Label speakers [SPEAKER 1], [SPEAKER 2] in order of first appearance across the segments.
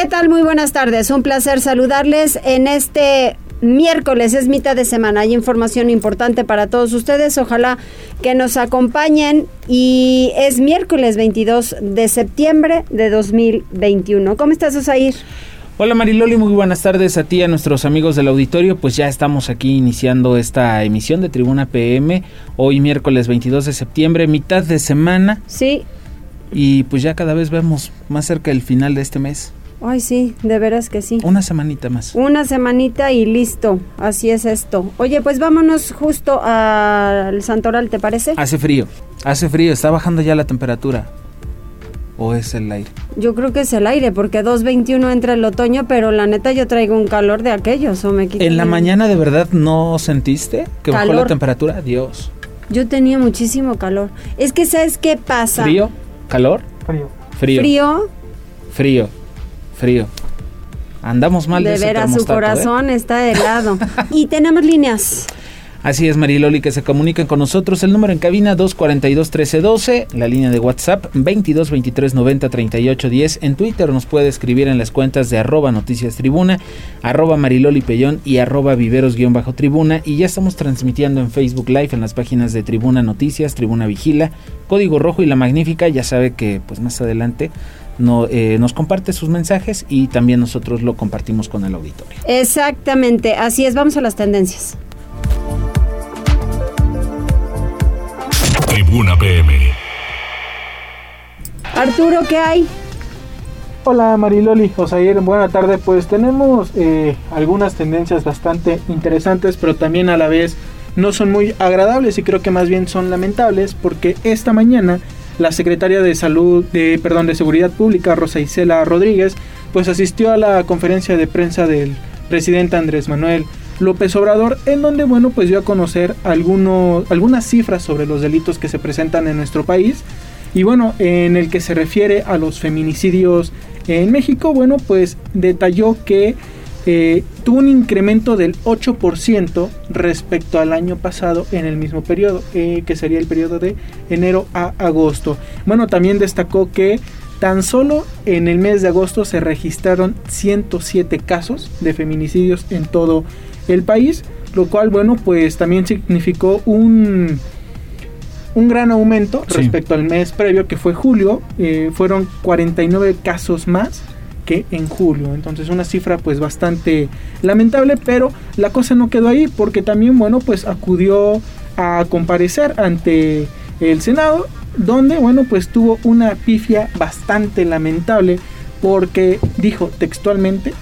[SPEAKER 1] ¿Qué tal? Muy buenas tardes. Un placer saludarles en este miércoles, es mitad de semana. Hay información importante para todos ustedes. Ojalá que nos acompañen. Y es miércoles 22 de septiembre de 2021. ¿Cómo estás, Osair?
[SPEAKER 2] Hola Mariloli, muy buenas tardes a ti, a nuestros amigos del auditorio. Pues ya estamos aquí iniciando esta emisión de Tribuna PM. Hoy miércoles 22 de septiembre, mitad de semana.
[SPEAKER 1] Sí.
[SPEAKER 2] Y pues ya cada vez vemos más cerca el final de este mes.
[SPEAKER 1] Ay, sí, de veras que sí.
[SPEAKER 2] Una semanita más.
[SPEAKER 1] Una semanita y listo. Así es esto. Oye, pues vámonos justo al Santoral, ¿te parece?
[SPEAKER 2] Hace frío, hace frío, está bajando ya la temperatura. ¿O es el aire?
[SPEAKER 1] Yo creo que es el aire, porque 2.21 entra el otoño, pero la neta yo traigo un calor de aquellos, o me
[SPEAKER 2] ¿En la mañana de verdad no sentiste que bajó la temperatura? Dios.
[SPEAKER 1] Yo tenía muchísimo calor. Es que, ¿sabes qué pasa?
[SPEAKER 2] ¿Frío? ¿Calor?
[SPEAKER 3] Frío.
[SPEAKER 2] Frío.
[SPEAKER 1] Frío.
[SPEAKER 2] Frío. Frío. Andamos mal de,
[SPEAKER 1] de veras, su
[SPEAKER 2] ¿eh?
[SPEAKER 1] corazón está helado. y tenemos líneas.
[SPEAKER 2] Así es, Mariloli, que se comuniquen con nosotros. El número en cabina 242-1312, la línea de WhatsApp 22 23 90 38 10. En Twitter nos puede escribir en las cuentas de arroba noticias tribuna, arroba Mariloli Pellón y arroba viveros-tribuna. Y ya estamos transmitiendo en Facebook Live en las páginas de Tribuna Noticias, Tribuna Vigila, Código Rojo y La Magnífica. Ya sabe que pues más adelante no, eh, nos comparte sus mensajes y también nosotros lo compartimos con el auditorio.
[SPEAKER 1] Exactamente, así es, vamos a las tendencias.
[SPEAKER 4] Tribuna PM.
[SPEAKER 1] Arturo, ¿qué hay?
[SPEAKER 3] Hola Mariloli, Osair, buena tarde. Pues tenemos eh, algunas tendencias bastante interesantes, pero también a la vez no son muy agradables y creo que más bien son lamentables porque esta mañana la secretaria de Salud, de, perdón, de Seguridad Pública, Rosa Isela Rodríguez, pues asistió a la conferencia de prensa del presidente Andrés Manuel López Obrador, en donde, bueno, pues dio a conocer algunos, algunas cifras sobre los delitos que se presentan en nuestro país. Y bueno, en el que se refiere a los feminicidios en México, bueno, pues detalló que eh, tuvo un incremento del 8% respecto al año pasado en el mismo periodo, eh, que sería el periodo de enero a agosto. Bueno, también destacó que tan solo en el mes de agosto se registraron 107 casos de feminicidios en todo el país, lo cual, bueno, pues también significó un un gran aumento respecto al mes previo que fue julio, eh, fueron 49 casos más que en julio. Entonces una cifra pues bastante lamentable, pero la cosa no quedó ahí porque también, bueno, pues acudió a comparecer ante el Senado, donde, bueno, pues tuvo una pifia bastante lamentable porque dijo textualmente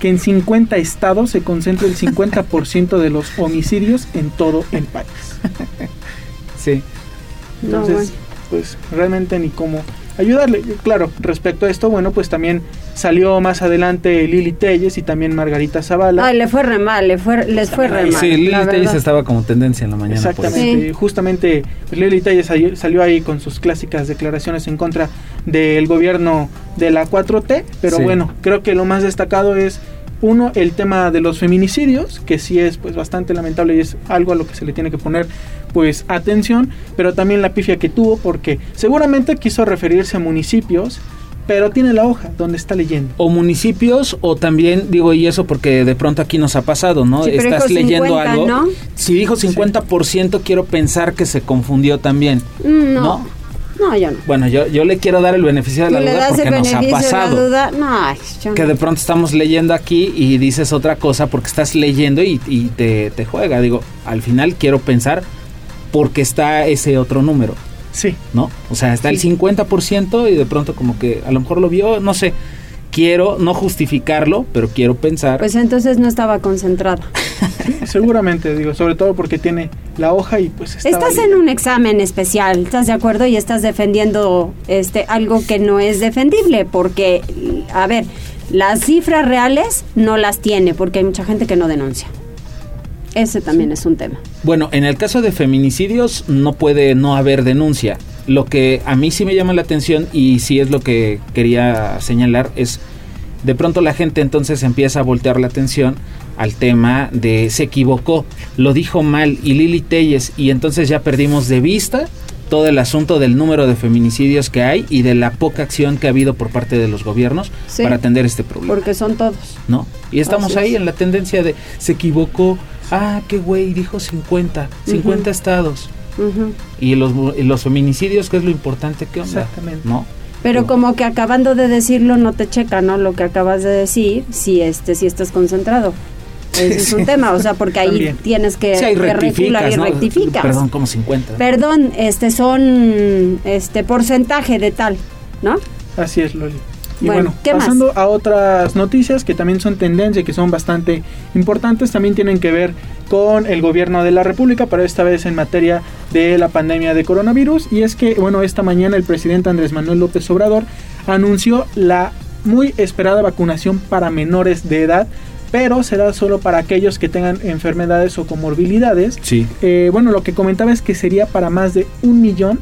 [SPEAKER 3] que en 50 estados se concentra el 50% de los homicidios en todo el país.
[SPEAKER 2] Sí.
[SPEAKER 3] Entonces, pues realmente ni cómo ayudarle. Claro, respecto a esto, bueno, pues también salió más adelante Lili Telles y también Margarita Zavala.
[SPEAKER 1] Ay, le fue re mal, le fue, les fue re mal.
[SPEAKER 2] Sí, Lili Telles estaba como tendencia en la mañana.
[SPEAKER 3] Exactamente, justamente pues, Lili Telles salió ahí con sus clásicas declaraciones en contra del gobierno de la 4T, pero bueno, creo que lo más destacado es uno, el tema de los feminicidios, que sí es pues bastante lamentable y es algo a lo que se le tiene que poner pues atención, pero también la pifia que tuvo porque seguramente quiso referirse a municipios pero tiene la hoja donde está leyendo.
[SPEAKER 2] O municipios, o también, digo, y eso porque de pronto aquí nos ha pasado, ¿no? Estás leyendo algo. Si dijo 50%, quiero pensar que se confundió también.
[SPEAKER 1] Mm, no. ¿No? yo no.
[SPEAKER 2] Bueno, yo, yo le quiero dar el beneficio de la duda porque nos ha pasado.
[SPEAKER 1] No,
[SPEAKER 2] que de pronto estamos leyendo aquí y dices otra cosa porque estás leyendo y, y te, te juega. Digo, al final quiero pensar porque está ese otro número.
[SPEAKER 3] Sí.
[SPEAKER 2] ¿No? O sea, está el 50% y de pronto como que a lo mejor lo vio, no sé. Quiero no justificarlo, pero quiero pensar.
[SPEAKER 1] Pues entonces no estaba concentrada.
[SPEAKER 3] seguramente, digo, sobre todo porque tiene la hoja y pues
[SPEAKER 1] Estás en un examen especial, ¿estás de acuerdo? Y estás defendiendo este algo que no es defendible, porque, a ver, Las cifras reales no las tiene porque hay mucha gente que no denuncia. Ese también es un tema.
[SPEAKER 2] Bueno, en el caso de feminicidios no puede no haber denuncia. Lo que a mí sí me llama la atención y sí es lo que quería señalar es de pronto la gente entonces empieza a voltear la atención al tema de se equivocó, lo dijo mal y Lili Telles y entonces ya perdimos de vista todo el asunto del número de feminicidios que hay y de la poca acción que ha habido por parte de los gobiernos para atender este problema.
[SPEAKER 1] Porque son todos.
[SPEAKER 2] ¿No? Y estamos ahí en la tendencia de se equivocó, ah, qué güey, dijo 50, 50 estados. Y, los, y los feminicidios, que es lo importante, ¿qué onda? Exactamente. ¿No?
[SPEAKER 1] Pero como que acabando de decirlo no te checa, ¿no? Lo que acabas de decir, si este si estás concentrado. Ese es un tema, o sea, porque ahí tienes que,
[SPEAKER 2] sí,
[SPEAKER 1] y
[SPEAKER 2] rectificas. Perdón, como 50.
[SPEAKER 1] Perdón, este son este porcentaje de tal, ¿no?
[SPEAKER 3] Así es, Loli. Y bueno, pasando a otras noticias que también son tendencia y que son bastante importantes, también tienen que ver con el gobierno de la República, pero esta vez en materia de la pandemia de coronavirus. Y es que, bueno, esta mañana el presidente Andrés Manuel López Obrador anunció la muy esperada vacunación para menores de edad pero será solo para aquellos que tengan enfermedades o comorbilidades.
[SPEAKER 2] Sí.
[SPEAKER 3] Eh, bueno, lo que comentaba es que sería para más de un millón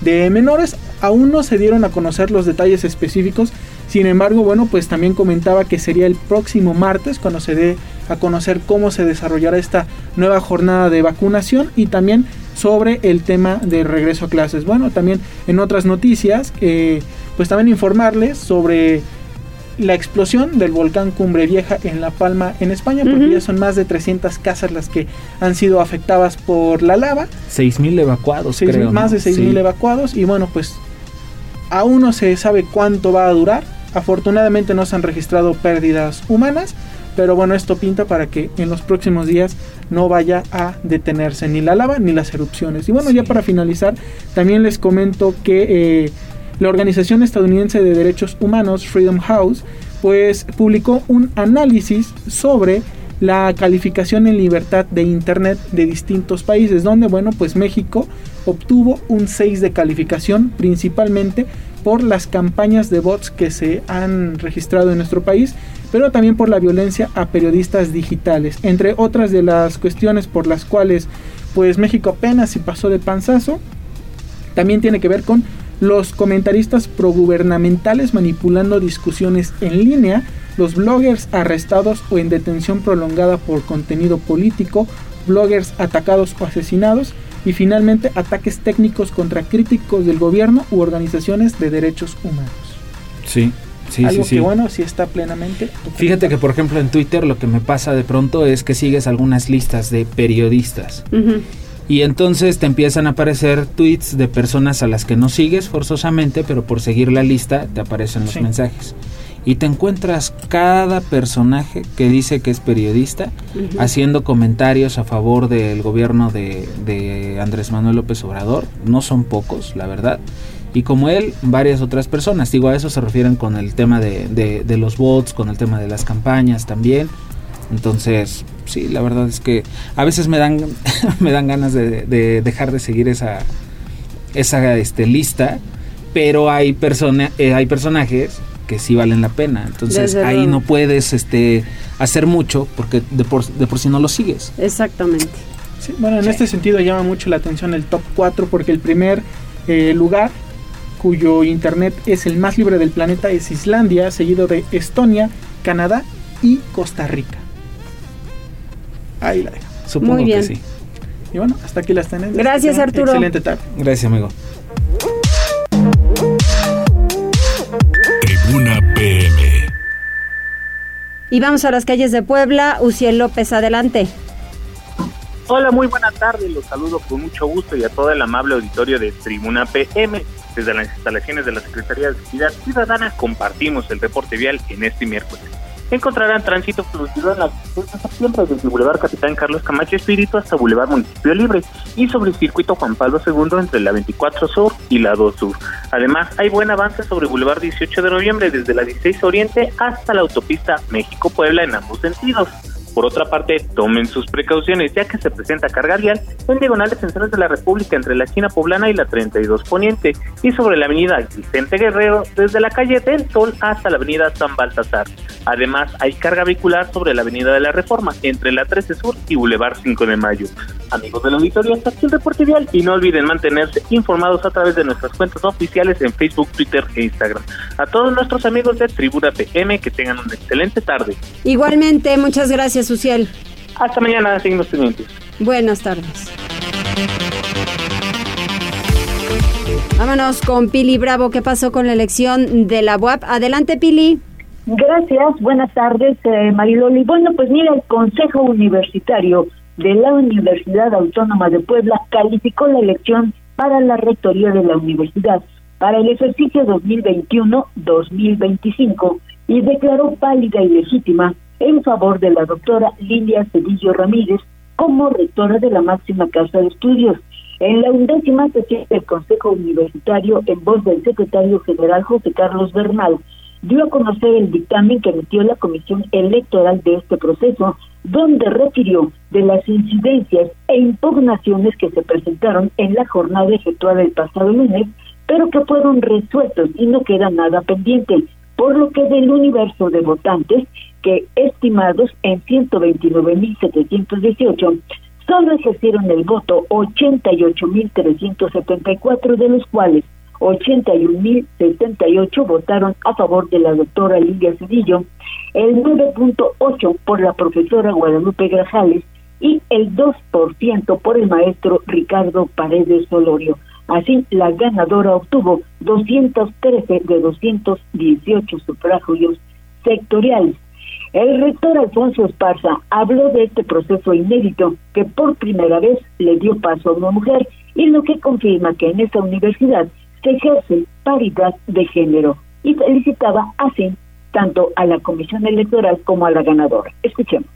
[SPEAKER 3] de menores. Aún no se dieron a conocer los detalles específicos. Sin embargo, bueno, pues también comentaba que sería el próximo martes cuando se dé a conocer cómo se desarrollará esta nueva jornada de vacunación y también sobre el tema de regreso a clases. Bueno, también en otras noticias, eh, pues también informarles sobre la explosión del volcán Cumbre Vieja en La Palma, en España, porque ya son más de 300 casas las que han sido afectadas por la lava.
[SPEAKER 2] 6.000 evacuados, creo.
[SPEAKER 3] Más de 6.000 evacuados y bueno, pues aún no se sabe cuánto va a durar. Afortunadamente no se han registrado pérdidas humanas, pero bueno, esto pinta para que en los próximos días no vaya a detenerse ni la lava ni las erupciones. Y bueno, ya para finalizar, también les comento que... Eh, la organización estadounidense de derechos humanos Freedom House pues publicó un análisis sobre la calificación en libertad de internet de distintos países donde bueno pues México obtuvo un 6 de calificación principalmente por las campañas de bots que se han registrado en nuestro país, pero también por la violencia a periodistas digitales, entre otras de las cuestiones por las cuales pues México apenas se pasó de panzazo, también tiene que ver con los comentaristas progubernamentales manipulando discusiones en línea, los bloggers arrestados o en detención prolongada por contenido político, bloggers atacados o asesinados y finalmente ataques técnicos contra críticos del gobierno u organizaciones de derechos humanos.
[SPEAKER 2] Sí. Sí,
[SPEAKER 3] Algo
[SPEAKER 2] sí,
[SPEAKER 3] que bueno, sí está plenamente.
[SPEAKER 2] Fíjate que por ejemplo en Twitter lo que me pasa de pronto es que sigues algunas listas de periodistas. Y entonces te empiezan a aparecer tweets de personas a las que no sigues forzosamente, pero por seguir la lista te aparecen los mensajes. Y te encuentras cada personaje que dice que es periodista haciendo comentarios a favor del gobierno de, Andrés Manuel López Obrador. No son pocos, la verdad. Y como él, varias otras personas. Digo, a eso se refieren con el tema de, de los bots, con el tema de las campañas también. Entonces, sí, la verdad es que a veces me dan, me dan ganas de, dejar de seguir esa, esa este, lista, pero hay, persona, eh, hay personajes que sí valen la pena. Entonces ahí no puedes este, hacer mucho porque de por, de por sí no lo sigues.
[SPEAKER 1] Exactamente.
[SPEAKER 3] bueno, en este sentido llama mucho la atención el top 4 porque el primer eh, lugar cuyo internet es el más libre del planeta es Islandia, seguido de Estonia, Canadá y Costa Rica. Ahí la dejo.
[SPEAKER 2] Supongo Muy bien. que sí.
[SPEAKER 3] Y bueno, hasta aquí las tenemos.
[SPEAKER 1] Gracias, Arturo.
[SPEAKER 3] Excelente tarde.
[SPEAKER 2] Gracias, amigo.
[SPEAKER 1] Y vamos a las calles de Puebla. Uciel López, adelante.
[SPEAKER 5] Hola, muy buena tarde. Los saludo con mucho gusto y a todo el amable auditorio de Tribuna PM. Desde las instalaciones de la Secretaría de Seguridad Ciudadana compartimos el reporte vial en este miércoles encontrarán tránsito fluido en la siempre desde Boulevard Capitán Carlos Camacho Espíritu hasta Boulevard Municipio Libre y sobre el circuito Juan Pablo II entre la 24 Sur y la 2 Sur. Además, hay buen avance sobre Boulevard 18 de Noviembre desde la 16 Oriente hasta la autopista México-Puebla en ambos sentidos. Por otra parte, tomen sus precauciones ya que se presenta carga vial en diagonales centrales de la República entre la China Poblana y la 32 Poniente y sobre la avenida Vicente Guerrero desde la calle del Sol hasta la avenida San Baltasar. Además, hay carga vehicular sobre la Avenida de la Reforma, entre la 13 Sur y Boulevard 5 de Mayo. Amigos del auditorio, hasta aquí el reporte vial y no olviden mantenerse informados a través de nuestras cuentas oficiales en Facebook, Twitter e Instagram. A todos nuestros amigos de Tribuna PM, que tengan una excelente tarde.
[SPEAKER 1] Igualmente, muchas gracias, Uciel.
[SPEAKER 5] Hasta mañana, seguimos pendientes.
[SPEAKER 1] Buenas tardes. Vámonos con Pili Bravo. ¿Qué pasó con la elección de la UAP? Adelante, Pili.
[SPEAKER 6] Gracias, buenas tardes, eh, Mariloli. Bueno, pues mira, el Consejo Universitario de la Universidad Autónoma de Puebla calificó la elección para la rectoría de la universidad para el ejercicio 2021-2025 y declaró válida y legítima en favor de la doctora Lilia Cedillo Ramírez como rectora de la máxima casa de estudios. En la undécima sesión del Consejo Universitario, en voz del secretario general José Carlos Bernal, dio a conocer el dictamen que emitió la Comisión Electoral de este proceso, donde refirió de las incidencias e impugnaciones que se presentaron en la jornada efectuada el pasado lunes, pero que fueron resueltos y no queda nada pendiente, por lo que del universo de votantes, que estimados en 129.718, solo ejercieron el voto 88.374, de los cuales 81.078 votaron a favor de la doctora Lidia Cedillo, el 9.8 por la profesora Guadalupe Grajales y el 2% por el maestro Ricardo Paredes Solorio. Así, la ganadora obtuvo 213 de 218 sufragios sectoriales. El rector Alfonso Esparza habló de este proceso inédito que por primera vez le dio paso a una mujer y lo que confirma que en esta universidad se ejerce paridad de género y felicitaba así tanto a la comisión electoral como a la ganadora. Escuchemos.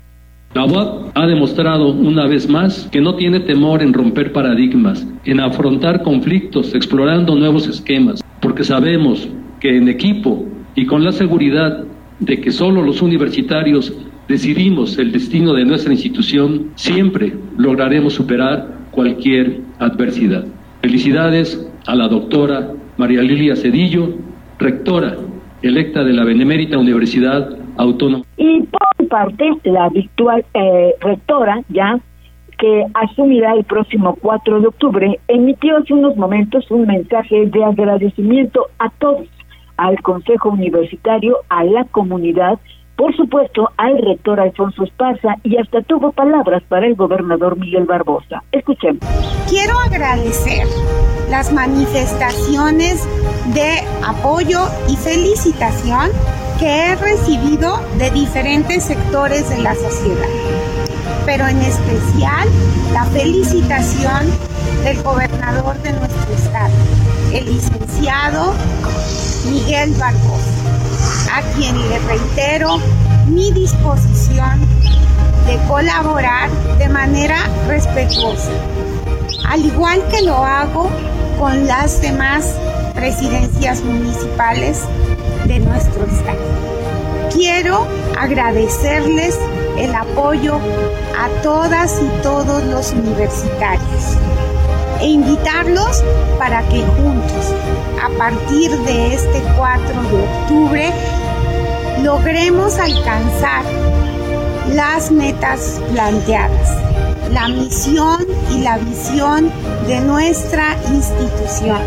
[SPEAKER 7] La UAP ha demostrado una vez más que no tiene temor en romper paradigmas, en afrontar conflictos, explorando nuevos esquemas, porque sabemos que en equipo y con la seguridad de que solo los universitarios decidimos el destino de nuestra institución, siempre lograremos superar cualquier adversidad. Felicidades a la doctora María Lilia Cedillo, rectora electa de la Benemérita Universidad Autónoma.
[SPEAKER 6] Y por parte, la virtual eh, rectora, ya que asumirá el próximo 4 de octubre, emitió hace unos momentos un mensaje de agradecimiento a todos, al Consejo Universitario, a la comunidad, por supuesto al rector Alfonso Esparza y hasta tuvo palabras para el gobernador Miguel Barbosa. Escuchemos.
[SPEAKER 8] Quiero agradecer las manifestaciones de apoyo y felicitación que he recibido de diferentes sectores de la sociedad, pero en especial la felicitación del gobernador de nuestro estado, el licenciado Miguel Barbosa, a quien le reitero mi disposición de colaborar de manera respetuosa, al igual que lo hago con las demás presidencias municipales de nuestro estado. Quiero agradecerles el apoyo a todas y todos los universitarios e invitarlos para que juntos, a partir de este 4 de octubre, logremos alcanzar las metas planteadas, la misión y la visión de nuestra institución.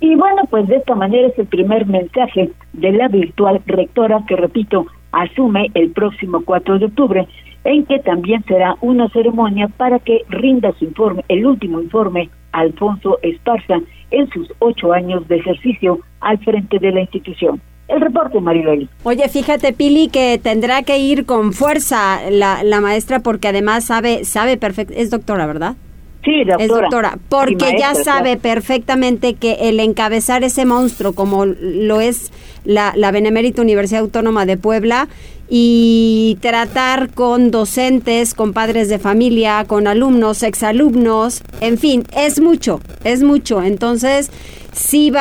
[SPEAKER 6] Y bueno, pues de esta manera es el primer mensaje de la virtual rectora que, repito, asume el próximo 4 de octubre, en que también será una ceremonia para que rinda su informe, el último informe, Alfonso Esparza, en sus ocho años de ejercicio al frente de la institución. El reporte, Mariloli.
[SPEAKER 1] Oye, fíjate, Pili, que tendrá que ir con fuerza la, la maestra porque además sabe, sabe perfecto, es doctora, ¿verdad?
[SPEAKER 6] Sí, doctora.
[SPEAKER 1] Es doctora, porque ya sabe perfectamente que el encabezar ese monstruo como lo es la, la Benemérita Universidad Autónoma de Puebla y tratar con docentes, con padres de familia, con alumnos, exalumnos, en fin, es mucho, es mucho. Entonces, sí va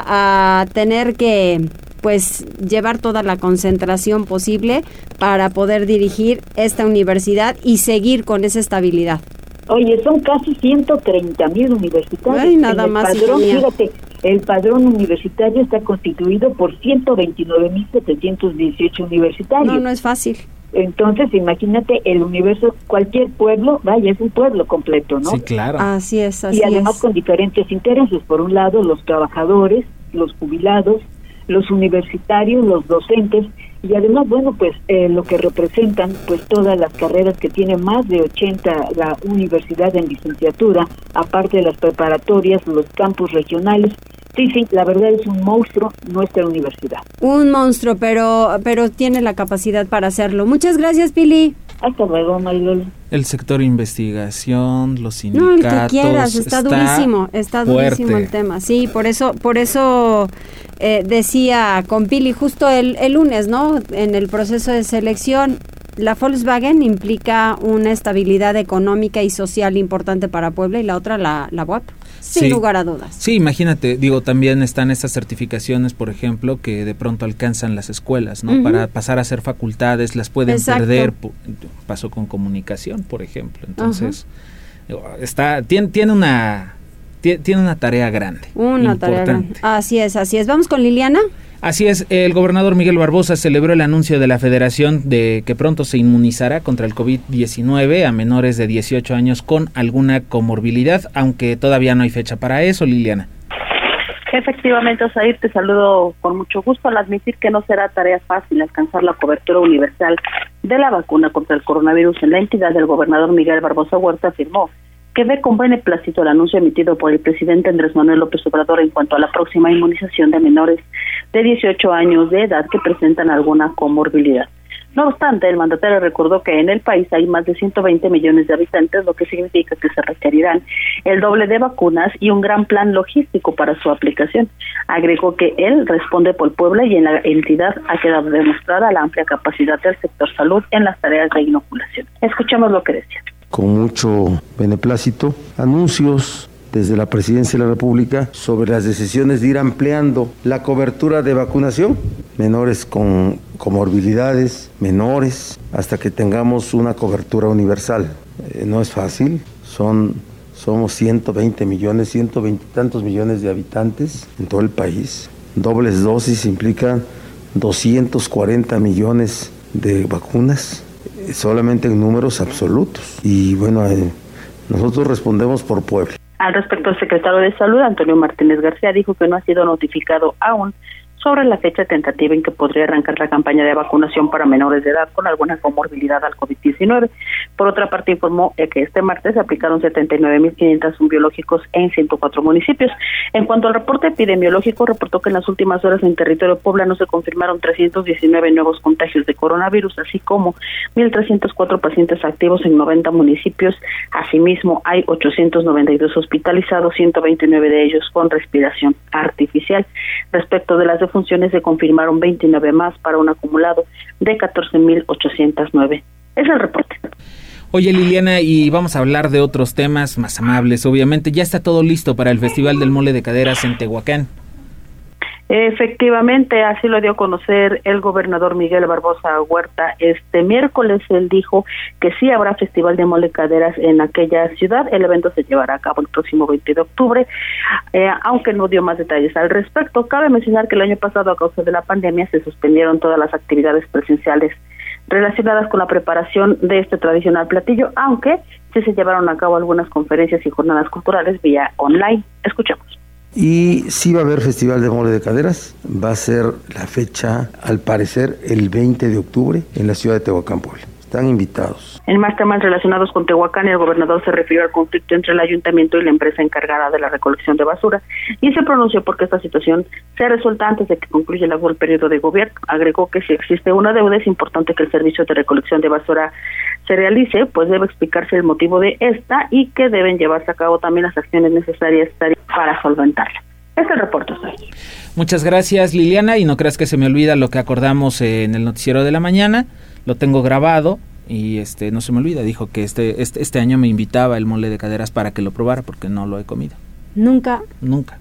[SPEAKER 1] a, a tener que pues llevar toda la concentración posible para poder dirigir esta universidad y seguir con esa estabilidad.
[SPEAKER 6] Oye, son casi 130 mil universitarios.
[SPEAKER 1] Ay, nada
[SPEAKER 6] el
[SPEAKER 1] más,
[SPEAKER 6] padrón, fíjate, El padrón universitario está constituido por 129.718 universitarios.
[SPEAKER 1] No, no es fácil.
[SPEAKER 6] Entonces, imagínate el universo, cualquier pueblo, vaya, es un pueblo completo, ¿no?
[SPEAKER 2] Sí, claro.
[SPEAKER 1] Así es, así
[SPEAKER 6] y además
[SPEAKER 1] es.
[SPEAKER 6] con diferentes intereses. Por un lado, los trabajadores, los jubilados, los universitarios, los docentes y además, bueno, pues eh, lo que representan, pues todas las carreras que tiene más de 80 la universidad en licenciatura, aparte de las preparatorias, los campus regionales. Sí, sí, la verdad es un monstruo nuestra universidad.
[SPEAKER 1] Un monstruo, pero, pero tiene la capacidad para hacerlo. Muchas gracias, Pili.
[SPEAKER 6] Hasta luego, Marilol.
[SPEAKER 2] El sector investigación, los
[SPEAKER 1] No,
[SPEAKER 2] sindicatos.
[SPEAKER 1] el que quieras, está, durísimo, está durísimo el tema. Sí, por eso, por eso eh, decía con Pili justo el, el lunes, ¿no? En el proceso de selección, la Volkswagen implica una estabilidad económica y social importante para Puebla y la otra la, la UAP, sin
[SPEAKER 2] Sí.
[SPEAKER 1] lugar a dudas.
[SPEAKER 2] Sí, imagínate, digo, también están estas certificaciones, por ejemplo, que de pronto alcanzan las escuelas, ¿no? Para pasar a ser facultades, las pueden
[SPEAKER 1] Exacto.
[SPEAKER 2] perder. Pasó con comunicación, por ejemplo. Entonces, está, tiene, tiene una tie- tiene una tarea grande.
[SPEAKER 1] Una tarea grande. Así es, así es. Vamos con Liliana.
[SPEAKER 2] Así es, el gobernador Miguel Barbosa celebró el anuncio de la federación de que pronto se inmunizará contra el COVID-19 a menores de 18 años con alguna comorbilidad, aunque todavía no hay fecha para eso, Liliana.
[SPEAKER 9] Efectivamente, Osair, te saludo con mucho gusto al admitir que no será tarea fácil alcanzar la cobertura universal de la vacuna contra el coronavirus en la entidad. El gobernador Miguel Barbosa Huerta afirmó ve con beneplácito el anuncio emitido por el presidente Andrés Manuel López Obrador en cuanto a la próxima inmunización de menores de 18 años de edad que presentan alguna comorbilidad. No obstante, el mandatario recordó que en el país hay más de 120 millones de habitantes, lo que significa que se requerirán el doble de vacunas y un gran plan logístico para su aplicación. Agregó que él responde por Puebla y en la entidad ha quedado demostrada la amplia capacidad del sector salud en las tareas de inoculación. Escuchemos lo que decía.
[SPEAKER 10] Con mucho beneplácito anuncios desde la Presidencia de la República sobre las decisiones de ir ampliando la cobertura de vacunación, menores con comorbilidades, menores, hasta que tengamos una cobertura universal. Eh, no es fácil, son somos 120 millones, 120 y tantos millones de habitantes en todo el país. Dobles dosis implican 240 millones de vacunas solamente en números absolutos. Y bueno, eh, nosotros respondemos por Puebla.
[SPEAKER 9] Al respecto, el secretario de Salud, Antonio Martínez García, dijo que no ha sido notificado aún sobre la fecha tentativa en que podría arrancar la campaña de vacunación para menores de edad con alguna comorbilidad al COVID-19. Por otra parte, informó eh, que este martes se aplicaron 79.500 biológicos en 104 municipios. En cuanto al reporte epidemiológico, reportó que en las últimas horas en territorio poblano se confirmaron 319 nuevos contagios de coronavirus, así como 1.304 pacientes activos en 90 municipios. Asimismo, hay 892 hospitalizados, 129 de ellos con respiración artificial. Respecto de las defunciones, se confirmaron 29 más para un acumulado de 14.809. Es el reporte.
[SPEAKER 2] Oye Liliana, y vamos a hablar de otros temas más amables, obviamente. Ya está todo listo para el Festival del Mole de Caderas en Tehuacán.
[SPEAKER 9] Efectivamente, así lo dio a conocer el gobernador Miguel Barbosa Huerta este miércoles. Él dijo que sí habrá festival de mole caderas en aquella ciudad. El evento se llevará a cabo el próximo 20 de octubre, eh, aunque no dio más detalles al respecto. Cabe mencionar que el año pasado, a causa de la pandemia, se suspendieron todas las actividades presenciales relacionadas con la preparación de este tradicional platillo, aunque sí se llevaron a cabo algunas conferencias y jornadas culturales vía online. Escuchemos.
[SPEAKER 10] Y sí va a haber Festival de Mole de Caderas. Va a ser la fecha, al parecer, el 20 de octubre en la ciudad de Tehuacán, Puebla. Están invitados.
[SPEAKER 9] En más temas relacionados con Tehuacán, el gobernador se refirió al conflicto entre el ayuntamiento y la empresa encargada de la recolección de basura y se pronunció porque esta situación se resuelta antes de que concluya el actual periodo de gobierno. Agregó que si existe una deuda es importante que el servicio de recolección de basura se realice, pues debe explicarse el motivo de esta y que deben llevarse a cabo también las acciones necesarias para solventarla. Este es el reporte. Soy.
[SPEAKER 2] Muchas gracias Liliana y no creas que se me olvida lo que acordamos en el noticiero de la mañana. Lo tengo grabado y este no se me olvida. Dijo que este, este, este año me invitaba el mole de caderas para que lo probara porque no lo he comido.
[SPEAKER 1] Nunca.
[SPEAKER 2] Nunca.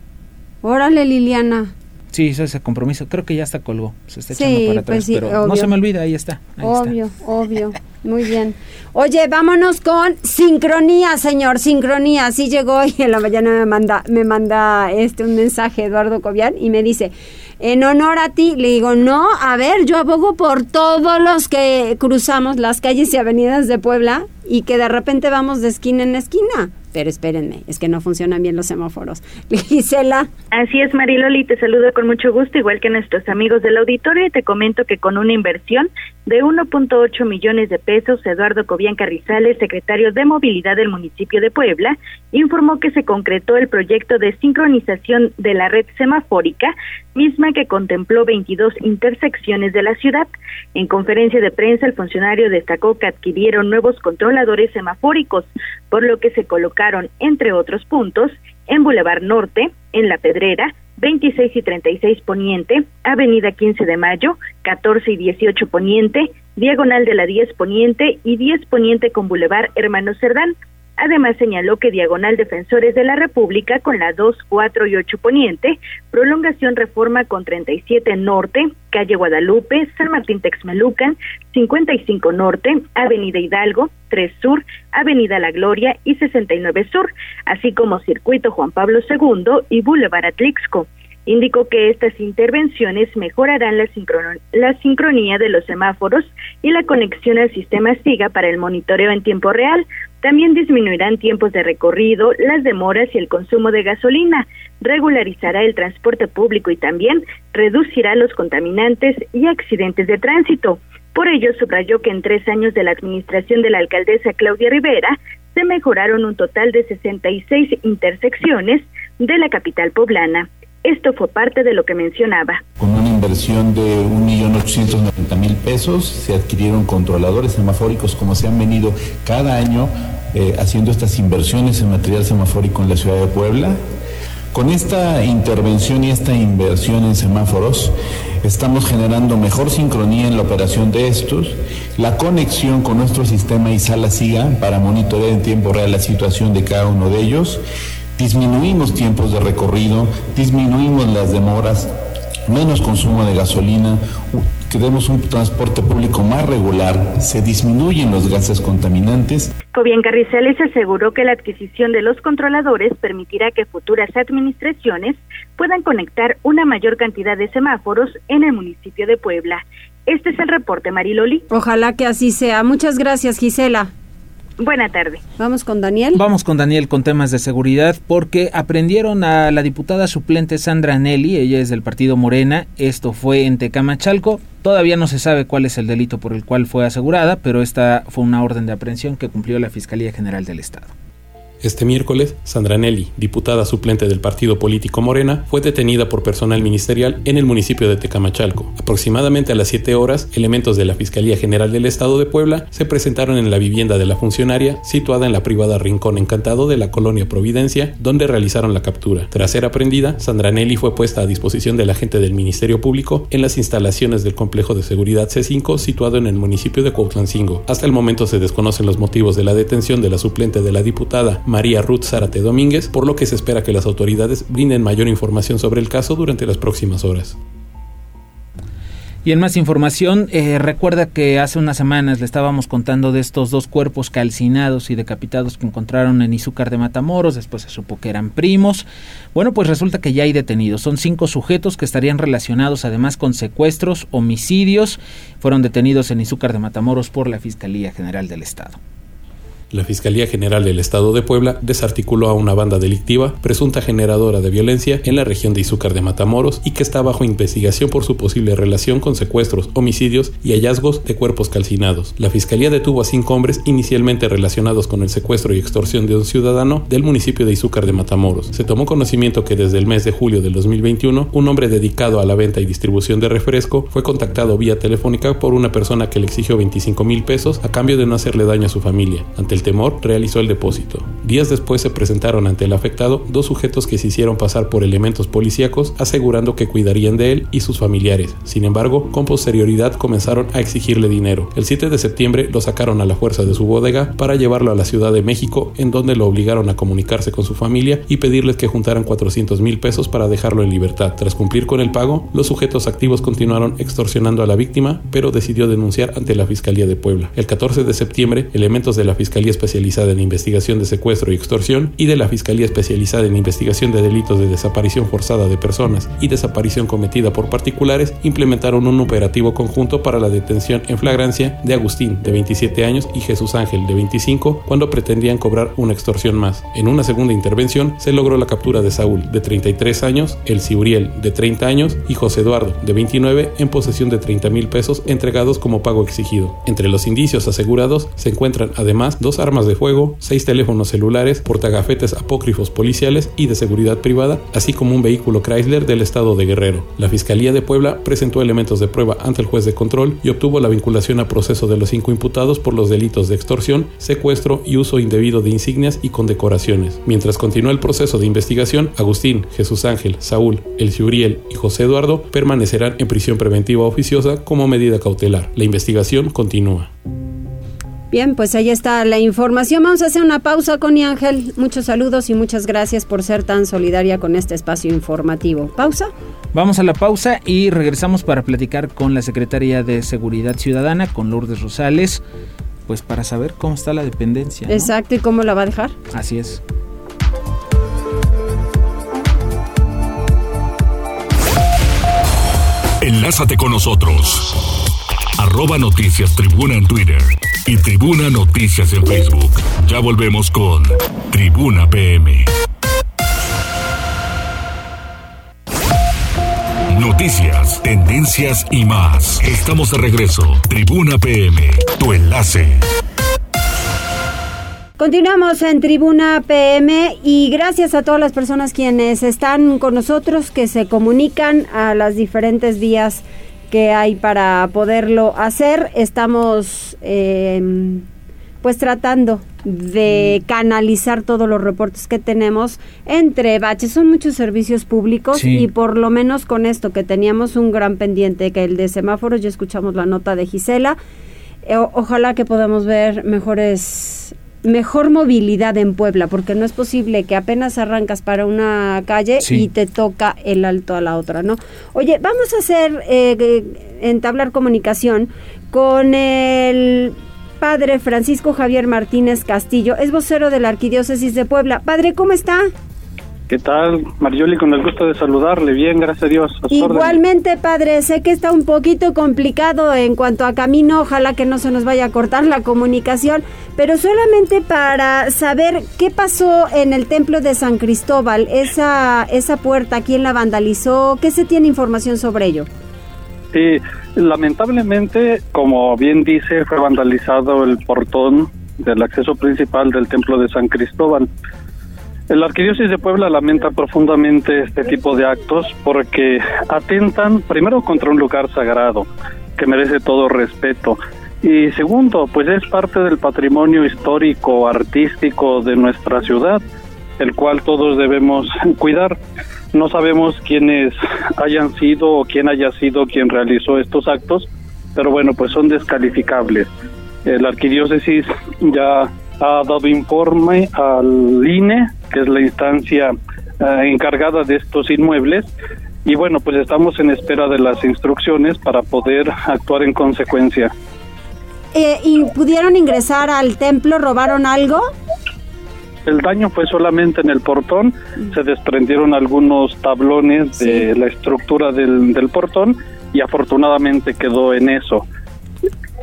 [SPEAKER 1] Órale, Liliana.
[SPEAKER 2] Sí, hizo ese compromiso. Creo que ya está colgó. Se está
[SPEAKER 1] Sí,
[SPEAKER 2] echando para atrás,
[SPEAKER 1] pues sí,
[SPEAKER 2] pero
[SPEAKER 1] obvio.
[SPEAKER 2] no se me olvida, ahí está. ahí está.
[SPEAKER 1] obvio, obvio. Muy bien. Oye, vámonos con sincronía, señor, sincronía. Sí llegó y en la mañana me manda, me manda este un mensaje Eduardo Cobian y me dice, en honor a ti, le digo, no, a ver, yo abogo por todos los que cruzamos las calles y avenidas de Puebla y que de repente vamos de esquina en esquina pero espérenme, es que no funcionan bien los semáforos. Gisela.
[SPEAKER 11] Así es, Mariloli, te saludo con mucho gusto, igual que nuestros amigos del auditorio, y te comento que con una inversión de 1.8 millones de pesos, Eduardo Cobian Carrizales, secretario de Movilidad del municipio de Puebla, informó que se concretó el proyecto de sincronización de la red semafórica, misma que contempló 22 intersecciones de la ciudad. En conferencia de prensa, el funcionario destacó que adquirieron nuevos controladores semafóricos, por lo que se colocaron, entre otros puntos, en Boulevard Norte, en La Pedrera, 26 y 36 Poniente, Avenida 15 de Mayo, 14 y 18 Poniente, Diagonal de la 10 Poniente y 10 Poniente con Boulevard Hermano Cerdán. Además señaló que Diagonal Defensores de la República con la 2, 4 y 8 Poniente, Prolongación Reforma con 37 Norte, Calle Guadalupe, San Martín Texmelucan, 55 Norte, Avenida Hidalgo, 3 Sur, Avenida La Gloria y 69 Sur, así como Circuito Juan Pablo II y Boulevard Atlixco. Indicó que estas intervenciones mejorarán la, la sincronía de los semáforos y la conexión al sistema SIGA para el monitoreo en tiempo real, también disminuirán tiempos de recorrido, las demoras y el consumo de gasolina, regularizará el transporte público y también reducirá los contaminantes y accidentes de tránsito. Por ello, subrayó que en tres años de la administración de la alcaldesa Claudia Rivera se mejoraron un total de 66 intersecciones de la capital poblana. Esto fue parte de lo que mencionaba.
[SPEAKER 12] Inversión de 1.890.000 pesos. Se adquirieron controladores semafóricos como se han venido cada año eh, haciendo estas inversiones en material semafórico en la ciudad de Puebla. Con esta intervención y esta inversión en semáforos estamos generando mejor sincronía en la operación de estos, la conexión con nuestro sistema ISALA SIGA para monitorear en tiempo real la situación de cada uno de ellos. Disminuimos tiempos de recorrido, disminuimos las demoras, menos consumo de gasolina, queremos un transporte público más regular, se disminuyen los gases contaminantes.
[SPEAKER 11] Cobian Carrizales aseguró que la adquisición de los controladores permitirá que futuras administraciones puedan conectar una mayor cantidad de semáforos en el municipio de Puebla. Este es el reporte, Mariloli.
[SPEAKER 1] Ojalá que así sea. Muchas gracias, Gisela.
[SPEAKER 11] Buena tarde.
[SPEAKER 1] Vamos con Daniel.
[SPEAKER 2] Vamos con Daniel con temas de seguridad porque aprendieron a la diputada suplente Sandra Nelly, ella es del partido Morena, esto fue en Tecamachalco, todavía no se sabe cuál es el delito por el cual fue asegurada, pero esta fue una orden de aprehensión que cumplió la Fiscalía General del Estado.
[SPEAKER 13] Este miércoles, Sandra Nelly, diputada suplente del partido político Morena, fue detenida por personal ministerial en el municipio de Tecamachalco. Aproximadamente a las 7 horas, elementos de la Fiscalía General del Estado de Puebla se presentaron en la vivienda de la funcionaria, situada en la privada Rincón Encantado de la colonia Providencia, donde realizaron la captura. Tras ser aprendida, Sandra Nelly fue puesta a disposición del agente del Ministerio Público en las instalaciones del complejo de seguridad C5 situado en el municipio de Cuautlancingo. Hasta el momento se desconocen los motivos de la detención de la suplente de la diputada María Ruth Zárate Domínguez, por lo que se espera que las autoridades brinden mayor información sobre el caso durante las próximas horas.
[SPEAKER 2] Y en más información, eh, recuerda que hace unas semanas le estábamos contando de estos dos cuerpos calcinados y decapitados que encontraron en Izúcar de Matamoros, después se supo que eran primos. Bueno, pues resulta que ya hay detenidos. Son cinco sujetos que estarían relacionados además con secuestros, homicidios. Fueron detenidos en Izúcar de Matamoros por la Fiscalía General del Estado.
[SPEAKER 13] La Fiscalía General del Estado de Puebla desarticuló a una banda delictiva presunta generadora de violencia en la región de Izúcar de Matamoros y que está bajo investigación por su posible relación con secuestros, homicidios y hallazgos de cuerpos calcinados. La Fiscalía detuvo a cinco hombres inicialmente relacionados con el secuestro y extorsión de un ciudadano del municipio de Izúcar de Matamoros. Se tomó conocimiento que desde el mes de julio del 2021 un hombre dedicado a la venta y distribución de refresco fue contactado vía telefónica por una persona que le exigió 25 mil pesos a cambio de no hacerle daño a su familia. Ante el temor, realizó el depósito. Días después se presentaron ante el afectado dos sujetos que se hicieron pasar por elementos policíacos asegurando que cuidarían de él y sus familiares. Sin embargo, con posterioridad comenzaron a exigirle dinero. El 7 de septiembre lo sacaron a la fuerza de su bodega para llevarlo a la Ciudad de México en donde lo obligaron a comunicarse con su familia y pedirles que juntaran 400 mil pesos para dejarlo en libertad. Tras cumplir con el pago, los sujetos activos continuaron extorsionando a la víctima, pero decidió denunciar ante la Fiscalía de Puebla. El 14 de septiembre, elementos de la Fiscalía Especializada en Investigación de Secuestro y Extorsión y de la Fiscalía Especializada en Investigación de Delitos de Desaparición Forzada de Personas y Desaparición Cometida por Particulares implementaron un operativo conjunto para la detención en flagrancia de Agustín, de 27 años, y Jesús Ángel, de 25, cuando pretendían cobrar una extorsión más. En una segunda intervención se logró la captura de Saúl, de 33 años, El Ciuriel, de 30 años, y José Eduardo, de 29, en posesión de 30 mil pesos entregados como pago exigido. Entre los indicios asegurados se encuentran además dos armas de fuego, seis teléfonos celulares, portagafetes apócrifos policiales y de seguridad privada, así como un vehículo Chrysler del estado de Guerrero. La Fiscalía de Puebla presentó elementos de prueba ante el juez de control y obtuvo la vinculación a proceso de los cinco imputados por los delitos de extorsión, secuestro y uso indebido de insignias y condecoraciones. Mientras continúa el proceso de investigación, Agustín, Jesús Ángel, Saúl, El Ciuriel y José Eduardo permanecerán en prisión preventiva oficiosa como medida cautelar. La investigación continúa.
[SPEAKER 1] Bien, pues ahí está la información. Vamos a hacer una pausa, Connie Ángel. Muchos saludos y muchas gracias por ser tan solidaria con este espacio informativo. ¿Pausa?
[SPEAKER 2] Vamos a la pausa y regresamos para platicar con la Secretaría de Seguridad Ciudadana, con Lourdes Rosales, pues para saber cómo está la dependencia.
[SPEAKER 1] Exacto, ¿y cómo la va a dejar?
[SPEAKER 2] Así es.
[SPEAKER 4] Enlázate con nosotros. Arroba Noticias Tribuna en Twitter y Tribuna Noticias en Facebook. Ya volvemos con Tribuna PM. Noticias, tendencias y más. Estamos de regreso. Tribuna PM, tu enlace.
[SPEAKER 1] Continuamos en Tribuna PM y gracias a todas las personas quienes están con nosotros, que se comunican a las diferentes vías que hay para poderlo hacer. Estamos eh, pues tratando de canalizar todos los reportes que tenemos entre baches. Son muchos servicios públicos
[SPEAKER 2] Sí.
[SPEAKER 1] y por lo menos con esto que teníamos un gran pendiente, que el de semáforos, ya escuchamos la nota de Gisela. Eh, o- ojalá que podamos ver mejores mejor movilidad en Puebla, porque no es posible que apenas arrancas para una calle
[SPEAKER 2] Sí.
[SPEAKER 1] y te toca el alto a la otra, ¿no? Oye, vamos a hacer, eh, eh, entablar comunicación con el padre Francisco Javier Martínez Castillo, es vocero de la Arquidiócesis de Puebla. Padre, ¿cómo está?
[SPEAKER 14] ¿Qué tal, Marioli? Con el gusto de saludarle. Bien, gracias a Dios. A.
[SPEAKER 1] Igualmente, padre, sé que está un poquito complicado en cuanto a camino, ojalá que no se nos vaya a cortar la comunicación, pero solamente para saber qué pasó en el templo de San Cristóbal, esa, esa puerta, quién la vandalizó, qué se tiene información sobre ello.
[SPEAKER 14] Sí, lamentablemente, como bien dice, fue vandalizado el portón del acceso principal del templo de San Cristóbal. El Arquidiócesis de Puebla lamenta profundamente este tipo de actos porque atentan primero contra un lugar sagrado que merece todo respeto y segundo, pues es parte del patrimonio histórico, artístico de nuestra ciudad, el cual todos debemos cuidar. No sabemos quiénes hayan sido o quién haya sido quien realizó estos actos, pero bueno, pues son descalificables. La arquidiócesis ya ha dado informe al INE, que es la instancia eh, encargada de estos inmuebles, y bueno, pues estamos en espera de las instrucciones para poder actuar en consecuencia.
[SPEAKER 1] Eh, ¿Y pudieron ingresar al templo, robaron algo?
[SPEAKER 14] El daño fue solamente en el portón, se desprendieron algunos tablones de la estructura del, del portón y afortunadamente quedó en eso.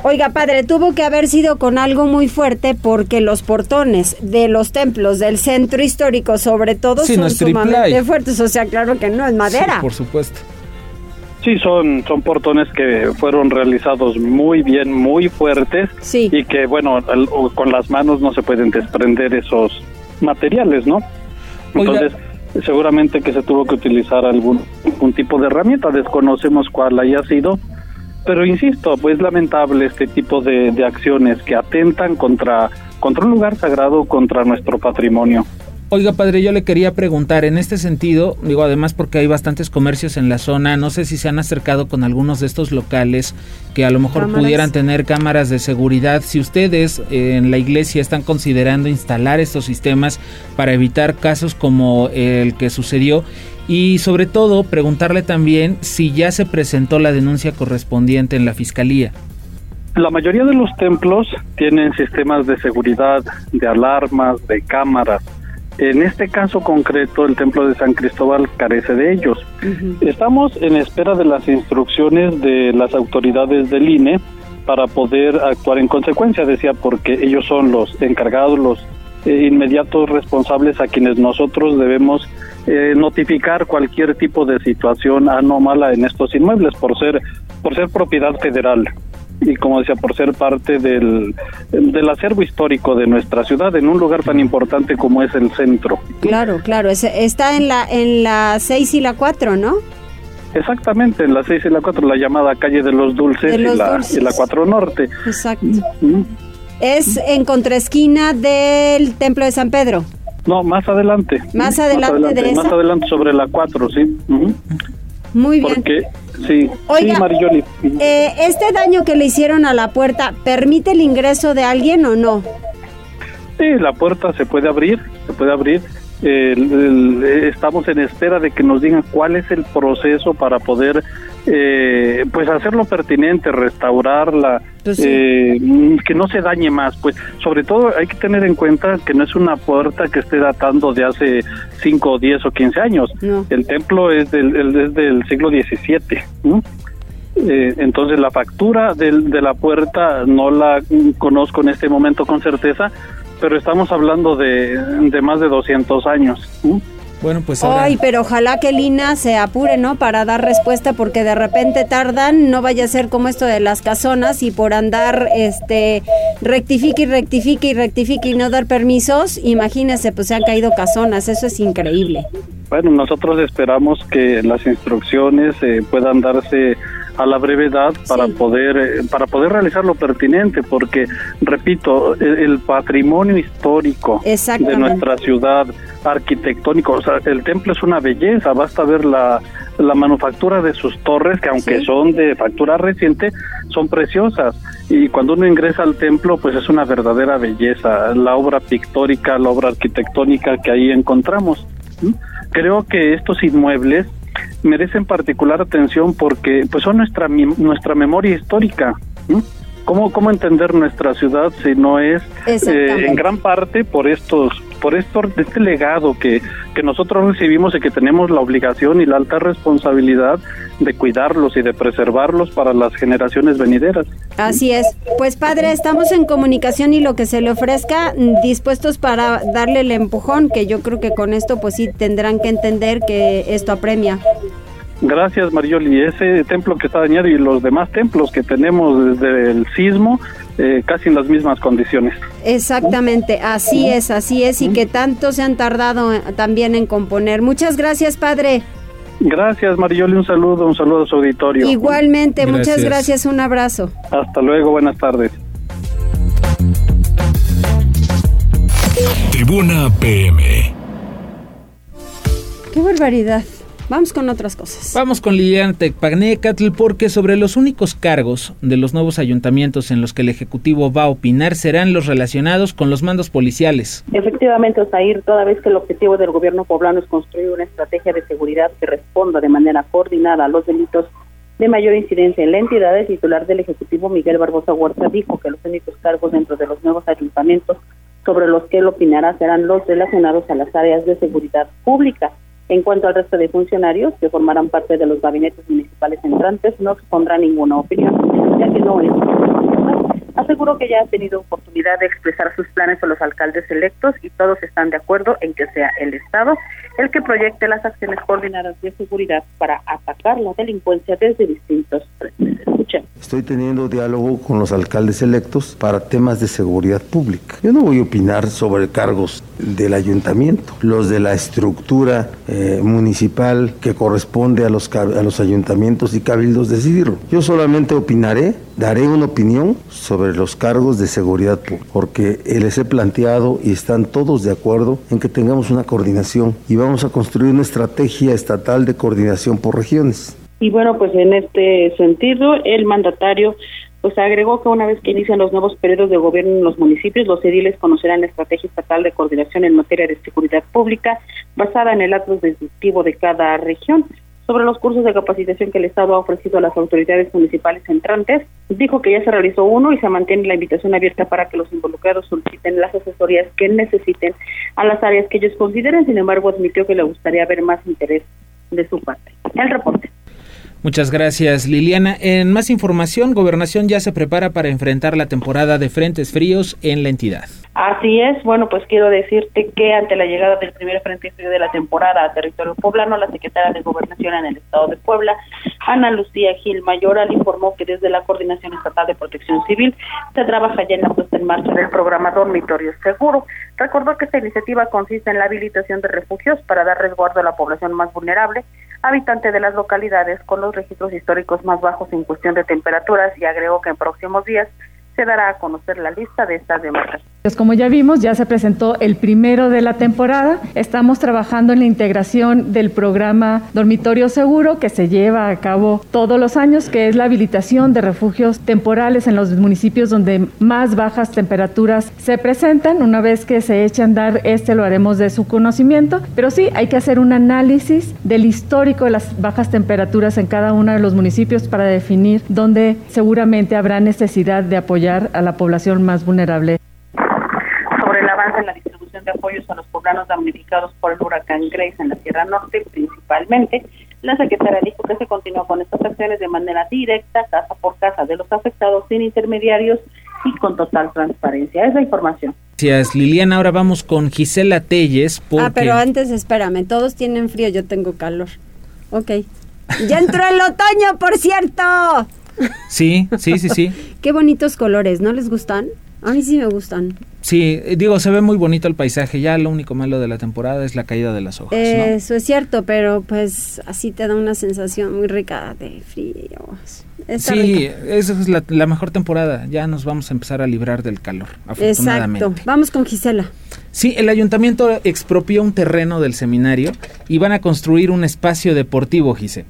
[SPEAKER 1] Oiga, padre, tuvo que haber sido con algo muy fuerte porque los portones de los templos del centro histórico, sobre todo,
[SPEAKER 2] Sí, no
[SPEAKER 1] son
[SPEAKER 2] triple
[SPEAKER 1] sumamente fuertes. O sea, claro que no es madera.
[SPEAKER 2] Sí, por supuesto.
[SPEAKER 14] Sí, son, son portones que fueron realizados muy bien, muy fuertes y que, bueno, al- con las manos no se pueden desprender esos materiales, ¿no? Entonces, seguramente que se tuvo que utilizar algún, algún tipo de herramienta, desconocemos cuál haya sido, pero insisto, pues lamentable este tipo de, de acciones que atentan contra contra un lugar sagrado, contra nuestro patrimonio.
[SPEAKER 2] Oiga, padre, yo le quería preguntar en este sentido, digo, además porque hay bastantes comercios en la zona, no sé si se han acercado con algunos de estos locales que a lo mejor pudieran tener cámaras de seguridad. Si ustedes eh, en la iglesia están considerando instalar estos sistemas para evitar casos como el que sucedió y sobre todo preguntarle también si ya se presentó la denuncia correspondiente en la fiscalía.
[SPEAKER 14] La mayoría de los templos tienen sistemas de seguridad, de alarmas, de cámaras en este caso concreto, el templo de San Cristóbal carece de ellos. Estamos en espera de las instrucciones de las autoridades del INE para poder actuar en consecuencia, decía, porque ellos son los encargados, los eh, inmediatos responsables a quienes nosotros debemos eh, notificar cualquier tipo de situación anómala en estos inmuebles por ser por ser propiedad federal y como decía, por ser parte del, del acervo histórico de nuestra ciudad en un lugar tan importante como es el centro.
[SPEAKER 1] Claro, claro, está en la en la 6 y la 4, ¿no?
[SPEAKER 14] Exactamente, en la 6 y la 4, la llamada calle de los Dulces, y, la, y la 4 Norte.
[SPEAKER 1] Exacto. Es en contraesquina del Templo de San Pedro.
[SPEAKER 14] No, más adelante.
[SPEAKER 1] Más adelante, de
[SPEAKER 14] Más adelante sobre la 4, sí.
[SPEAKER 1] Muy bien.
[SPEAKER 14] Porque, sí,
[SPEAKER 1] Oiga, eh, ¿este daño que le hicieron a la puerta permite el ingreso de alguien o no?
[SPEAKER 14] Sí, la puerta se puede abrir, se puede abrir. Estamos en espera de que nos digan cuál es el proceso para poder eh, pues hacerlo pertinente, restaurarla, pues eh, que no se dañe más. Pues sobre todo hay que tener en cuenta que no es una puerta que esté datando de hace 5, 10 o 15 años. El templo es del, del siglo XVII. Eh, entonces la factura de la puerta no la conozco en este momento con certeza, pero estamos hablando de, de más de 200 años.
[SPEAKER 2] Bueno, pues
[SPEAKER 1] Ay, pero ojalá que Lina se apure, ¿no? Para dar respuesta, porque de repente tardan, no vaya a ser como esto de las casonas y por andar, este, rectifique y rectifique y rectifique y no dar permisos, imagínese, pues se han caído casonas, eso es increíble.
[SPEAKER 14] Bueno, nosotros esperamos que las instrucciones eh, puedan darse a la brevedad para poder eh, para poder realizar lo pertinente porque repito el, patrimonio histórico de nuestra ciudad arquitectónico o sea el templo es una belleza basta ver la, la manufactura de sus torres que aunque son de factura reciente son preciosas. Y cuando uno ingresa al templo pues es una verdadera belleza la obra pictórica la obra arquitectónica que ahí encontramos creo que estos inmuebles merecen particular atención porque pues son nuestra nuestra memoria histórica. ¿Cómo, ¿Cómo entender nuestra ciudad si no es eh, en gran parte por estos por esto, este legado que, que nosotros recibimos y que tenemos la obligación y la alta responsabilidad de cuidarlos y de preservarlos para las generaciones venideras.
[SPEAKER 1] Así es. Pues padre, estamos en comunicación y lo que se le ofrezca, dispuestos para darle el empujón, que yo creo que con esto pues sí tendrán que entender que esto apremia.
[SPEAKER 14] Gracias, Marioli. Ese templo que está dañado y los demás templos que tenemos desde el sismo, eh, casi en las mismas condiciones.
[SPEAKER 1] Exactamente, así es, así es, y que tanto se han tardado eh, también en componer. Muchas gracias, padre.
[SPEAKER 14] Gracias, Marioli, un saludo, un saludo a su auditorio.
[SPEAKER 1] Igualmente, muchas gracias, un abrazo.
[SPEAKER 14] Hasta luego, buenas tardes.
[SPEAKER 4] Tribuna PM.
[SPEAKER 1] Qué barbaridad. Vamos con otras cosas.
[SPEAKER 2] Vamos con Liliana Tecpagnecatl porque sobre los únicos cargos de los nuevos ayuntamientos en los que el Ejecutivo va a opinar serán los relacionados con los mandos policiales.
[SPEAKER 9] Efectivamente, Osair, toda vez que el objetivo del gobierno poblano es construir una estrategia de seguridad que responda de manera coordinada a los delitos de mayor incidencia en la entidad, el titular del Ejecutivo, Miguel Barbosa Huerta, dijo que los únicos cargos dentro de los nuevos ayuntamientos sobre los que él opinará serán los relacionados a las áreas de seguridad pública. En cuanto al resto de funcionarios que formarán parte de los gabinetes municipales entrantes, no expondrá ninguna opinión, ya que no es Aseguró que ya ha tenido oportunidad de expresar sus planes a los alcaldes electos y todos están de acuerdo en que sea el Estado el que proyecte las acciones coordinadas de seguridad para atacar la delincuencia desde distintos frentes.
[SPEAKER 10] Estoy teniendo diálogo con los alcaldes electos para temas de seguridad pública. Yo no voy a opinar sobre cargos del ayuntamiento, los de la estructura eh, municipal que corresponde a los, a los ayuntamientos y cabildos decidirlo. Yo solamente opinaré, daré una opinión sobre los cargos de seguridad pública, porque les he planteado y están todos de acuerdo en que tengamos una coordinación y vamos a construir una estrategia estatal de coordinación por regiones.
[SPEAKER 9] Y bueno, pues en este sentido, el mandatario pues agregó que una vez que inician los nuevos periodos de gobierno en los municipios, los ediles conocerán la estrategia estatal de coordinación en materia de seguridad pública basada en el acto deductivo de cada región. Sobre los cursos de capacitación que el Estado ha ofrecido a las autoridades municipales entrantes, dijo que ya se realizó uno y se mantiene la invitación abierta para que los involucrados soliciten las asesorías que necesiten a las áreas que ellos consideren. Sin embargo, admitió que le gustaría ver más interés de su parte. El reporte.
[SPEAKER 2] Muchas gracias, Liliana. En más información, Gobernación ya se prepara para enfrentar la temporada de frentes fríos en la entidad.
[SPEAKER 9] Así es, bueno, pues quiero decirte que ante la llegada del primer frente frío de la temporada a territorio poblano, la secretaria de Gobernación en el estado de Puebla, Ana Lucía Gil Mayoral, informó que desde la Coordinación Estatal de Protección Civil se trabaja ya en la puesta en marcha del programa Dormitorio Seguro. Recordó que esta iniciativa consiste en la habilitación de refugios para dar resguardo a la población más vulnerable, habitante de las localidades con los registros históricos más bajos en cuestión de temperaturas y agregó que en próximos días se dará a conocer la lista de estas demarcaciones.
[SPEAKER 15] Pues como ya vimos, ya se presentó el primero de la temporada. Estamos trabajando en la integración del programa Dormitorio Seguro que se lleva a cabo todos los años, que es la habilitación de refugios temporales en los municipios donde más bajas temperaturas se presentan. Una vez que se eche a andar, este lo haremos de su conocimiento. Pero sí, hay que hacer un análisis del histórico de las bajas temperaturas en cada uno de los municipios para definir dónde seguramente habrá necesidad de apoyar a la población más vulnerable.
[SPEAKER 9] En la distribución de apoyos a los poblanos damnificados por el huracán Grace en la Sierra Norte, principalmente, la secretaria dijo que se continúa con estas acciones de manera directa, casa por casa, de los afectados sin intermediarios y con total transparencia. Esa información.
[SPEAKER 2] Gracias, Liliana. Ahora vamos con Gisela Telles.
[SPEAKER 1] Ah, pero antes espérame, todos tienen frío, yo tengo calor. Ok. Ya entró el otoño, por cierto.
[SPEAKER 2] Sí, sí, sí, sí.
[SPEAKER 1] Qué bonitos colores, ¿no les gustan? A mí sí me gustan.
[SPEAKER 2] Sí, digo, se ve muy bonito el paisaje. Ya lo único malo de la temporada es la caída de las hojas.
[SPEAKER 1] Eso es cierto, pero pues así te da una sensación muy rica de frío.
[SPEAKER 2] sí, esa es la, mejor temporada. Ya nos vamos a empezar a librar del calor, afortunadamente.
[SPEAKER 1] Exacto. Vamos con Gisela.
[SPEAKER 2] Sí, el ayuntamiento expropió un terreno del seminario y van a construir un espacio deportivo, Gisela.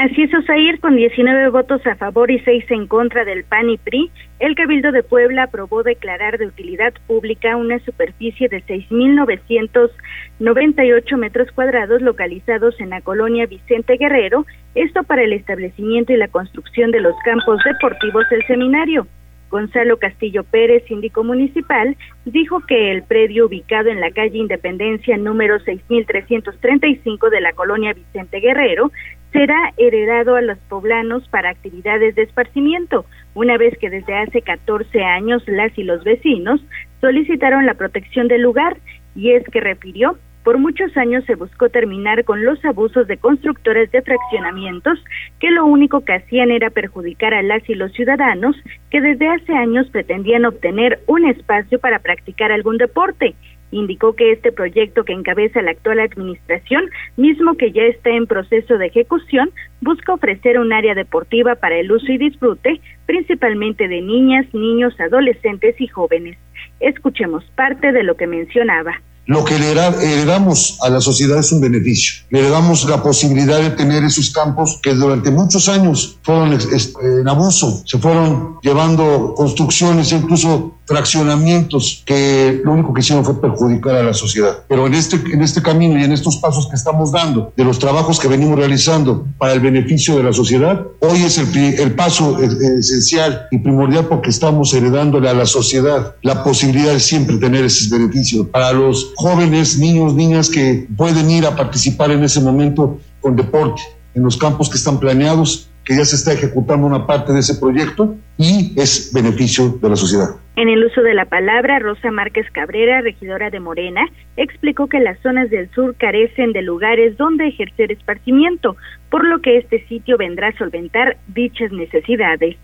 [SPEAKER 11] Así es, Osair, con 19 votos a favor y 6 en contra del PAN y PRI, el Cabildo de Puebla aprobó declarar de utilidad pública una superficie de 6.998 metros cuadrados localizados en la colonia Vicente Guerrero, esto para el establecimiento y la construcción de los campos deportivos del seminario. Gonzalo Castillo Pérez, síndico municipal, dijo que el predio ubicado en la calle Independencia número 6335 de la colonia Vicente Guerrero será heredado a los poblanos para actividades de esparcimiento, una vez que desde hace 14 años las y los vecinos solicitaron la protección del lugar y es que refirió por muchos años se buscó terminar con los abusos de constructores de fraccionamientos que lo único que hacían era perjudicar a las y los ciudadanos que desde hace años pretendían obtener un espacio para practicar algún deporte Indicó que este proyecto que encabeza la actual administración, mismo que ya está en proceso de ejecución, busca ofrecer un área deportiva para el uso y disfrute, principalmente de niñas, niños, adolescentes y jóvenes. Escuchemos parte de lo que mencionaba.
[SPEAKER 16] Lo que le heredamos a la sociedad es un beneficio. Le heredamos la posibilidad de tener esos campos que durante muchos años fueron en abuso, se fueron llevando construcciones, incluso fraccionamientos que lo único que hicieron fue perjudicar a la sociedad. Pero en este, en este camino y en estos pasos que estamos dando, de los trabajos que venimos realizando para el beneficio de la sociedad, hoy es el, el paso esencial y primordial porque estamos heredándole a la sociedad la posibilidad de siempre tener esos beneficios. Para los jóvenes, niños, niñas que pueden ir a participar en ese momento con deporte en los campos que están planeados, que ya se está ejecutando una parte de ese proyecto y es beneficio de la sociedad.
[SPEAKER 11] En el uso de la palabra, Rosa Márquez Cabrera, regidora de Morena, explicó que las zonas del sur carecen de lugares donde ejercer esparcimiento, por lo que este sitio vendrá a solventar dichas necesidades.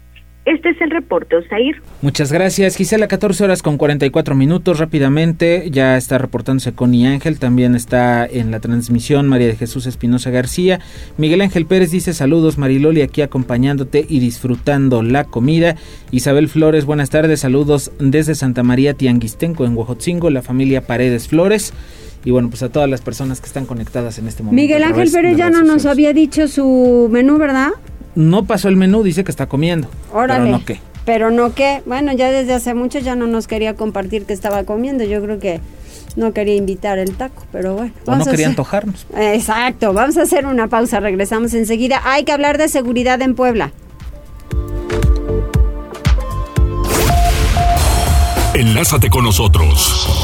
[SPEAKER 11] Este es el reporte, Osair.
[SPEAKER 2] Muchas gracias, Gisela. 14 horas con 44 minutos. Rápidamente, ya está reportándose Connie Ángel. También está en la transmisión María de Jesús Espinosa García. Miguel Ángel Pérez dice: Saludos, Mariloli, aquí acompañándote y disfrutando la comida. Isabel Flores, buenas tardes. Saludos desde Santa María Tianguistenco, en Huejotzingo, la familia Paredes Flores y bueno, pues a todas las personas que están conectadas en este momento.
[SPEAKER 1] Miguel Ángel Pérez ya no nos había dicho su menú, ¿verdad?
[SPEAKER 2] No pasó el menú, dice que está comiendo.
[SPEAKER 1] Órale.
[SPEAKER 2] Pero no qué.
[SPEAKER 1] Pero no qué. Bueno, ya desde hace mucho ya no nos quería compartir que estaba comiendo. Yo creo que no quería invitar el taco, pero bueno.
[SPEAKER 2] O no quería antojarnos.
[SPEAKER 1] Exacto, vamos a hacer una pausa, regresamos enseguida. Hay que hablar de seguridad en Puebla.
[SPEAKER 4] Enlázate con nosotros.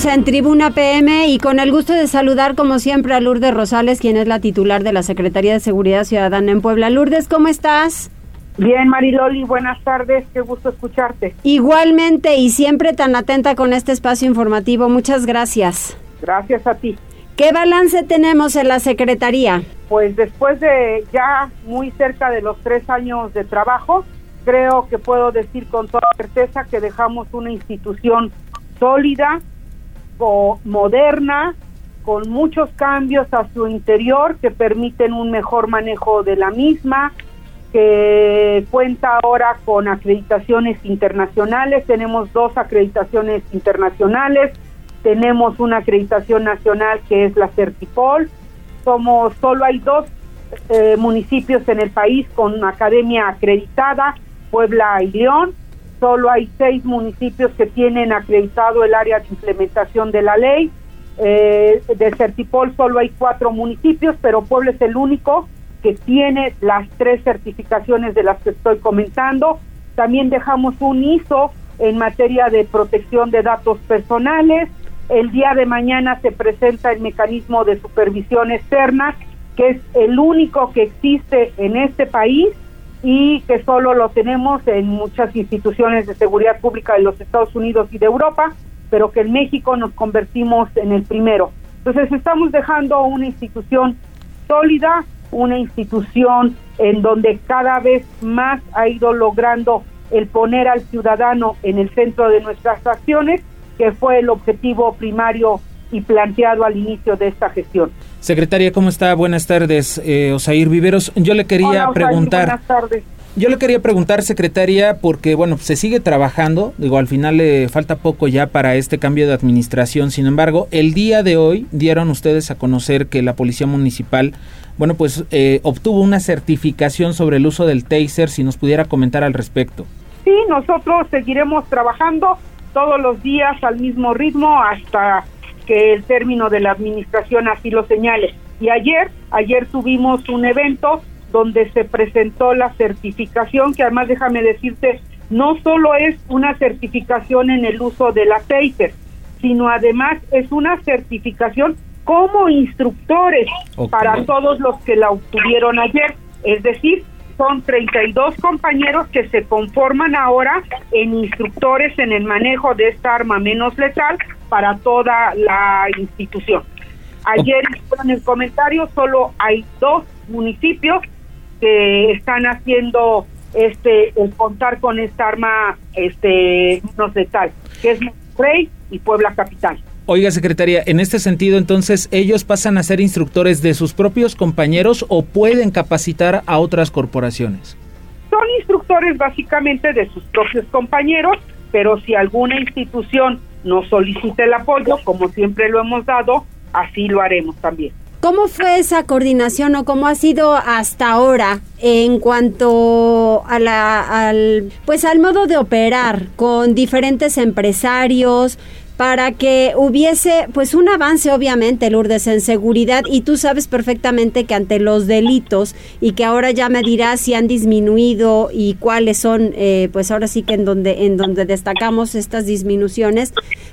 [SPEAKER 1] Estamos en Tribuna PM y con el gusto de saludar como siempre a Lourdes Rosales, quien es la titular de la Secretaría de Seguridad Ciudadana en Puebla. Lourdes, ¿cómo estás?
[SPEAKER 17] Bien, Mariloli, buenas tardes, qué gusto escucharte.
[SPEAKER 1] Igualmente y siempre tan atenta con este espacio informativo, muchas gracias.
[SPEAKER 17] Gracias a ti.
[SPEAKER 1] ¿Qué balance tenemos en la Secretaría?
[SPEAKER 17] Pues después de ya muy cerca de los tres años de trabajo, creo que puedo decir con toda certeza que dejamos una institución sólida, moderna, con muchos cambios a su interior que permiten un mejor manejo de la misma, que cuenta ahora con acreditaciones internacionales, tenemos dos acreditaciones internacionales, tenemos una acreditación nacional que es la Certipol, somos solo hay dos eh, municipios en el país con academia acreditada, Puebla y León, solo hay seis municipios que tienen acreditado el área de implementación de la ley. Eh, de Certipol solo hay cuatro municipios, pero Puebla es el único que tiene las tres certificaciones de las que estoy comentando. También dejamos un ISO en materia de protección de datos personales. El día de mañana se presenta el mecanismo de supervisión externa, que es el único que existe en este país y que solo lo tenemos en muchas instituciones de seguridad pública de los Estados Unidos y de Europa, pero que en México nos convertimos en el primero. Entonces estamos dejando una institución sólida, una institución en donde cada vez más ha ido logrando el poner al ciudadano en el centro de nuestras acciones, que fue el objetivo primario y planteado al inicio de esta gestión.
[SPEAKER 2] Secretaria, ¿cómo está? Buenas tardes, eh, Osair Viveros. Yo le quería preguntar.
[SPEAKER 17] Buenas tardes.
[SPEAKER 2] Yo le quería preguntar, secretaria, porque bueno, se sigue trabajando, digo, al final le falta poco ya para este cambio de administración, sin embargo, el día de hoy dieron ustedes a conocer que la Policía Municipal, bueno, pues eh, obtuvo una certificación sobre el uso del taser, si nos pudiera comentar al respecto.
[SPEAKER 17] Sí, nosotros seguiremos trabajando todos los días al mismo ritmo hasta que el término de la administración así lo señale. Y ayer, ayer tuvimos un evento donde se presentó la certificación, que además déjame decirte, no solo es una certificación en el uso de la taser, sino además es una certificación como instructores para todos los que la obtuvieron ayer. Es decir, son 32 compañeros que se conforman ahora en instructores en el manejo de esta arma menos letal para toda la institución. Ayer en el comentario solo hay dos municipios que están haciendo este el contar con esta arma este menos letal, que es Monterrey y Puebla Capital.
[SPEAKER 2] Oiga, secretaria, en este sentido, entonces, ¿ellos pasan a ser instructores de sus propios compañeros o pueden capacitar a otras corporaciones?
[SPEAKER 17] Son instructores básicamente de sus propios compañeros, pero si alguna institución nos solicita el apoyo, como siempre lo hemos dado, así lo haremos también.
[SPEAKER 1] ¿Cómo fue esa coordinación o cómo ha sido hasta ahora en cuanto a la, al, pues al modo de operar con diferentes empresarios, para que hubiese pues un avance obviamente Lourdes en seguridad. Y tú sabes perfectamente que ante los delitos y que ahora ya me dirás si han disminuido y cuáles son eh, pues ahora sí que en donde en donde destacamos estas disminuciones.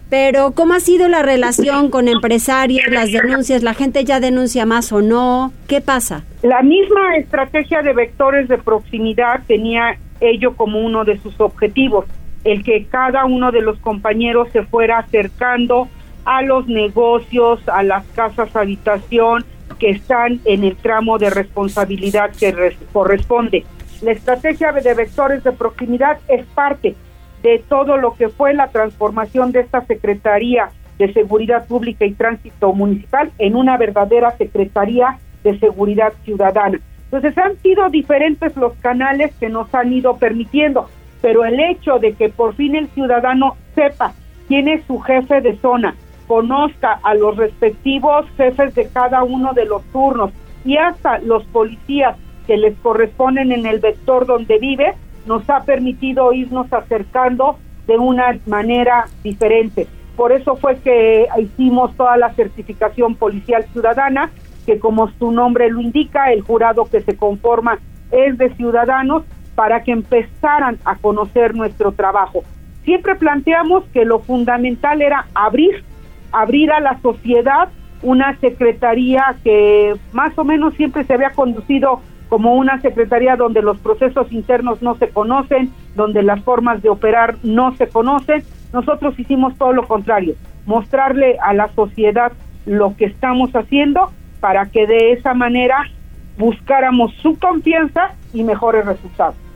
[SPEAKER 1] Pero cómo ha sido la relación con empresarios las denuncias la gente ya denuncia más o no qué pasa
[SPEAKER 17] la misma estrategia de vectores de proximidad tenía ello como uno de sus objetivos el que cada uno de los compañeros se fuera acercando a los negocios, a las casas habitación que están en el tramo de responsabilidad que corresponde. La estrategia de vectores de proximidad es parte de todo lo que fue la transformación de esta Secretaría de Seguridad Pública y Tránsito Municipal en una verdadera Secretaría de Seguridad Ciudadana. Entonces han sido diferentes los canales que nos han ido permitiendo pero el hecho de que por fin el ciudadano sepa quién es su jefe de zona, conozca a los respectivos jefes de cada uno de los turnos y hasta los policías que les corresponden en el vector donde vive, nos ha permitido irnos acercando de una manera diferente. Por eso fue que hicimos toda la certificación policial ciudadana, que como su nombre lo indica, el jurado que se conforma es de ciudadanos para que empezaran a conocer nuestro trabajo. Siempre planteamos que lo fundamental era abrir, abrir a la sociedad una secretaría que más o menos siempre se había conducido como una secretaría donde los procesos internos no se conocen, donde las formas de operar no se conocen. Nosotros hicimos todo lo contrario, mostrarle a la sociedad lo que estamos haciendo para que de esa manera buscáramos su confianza y mejores resultados.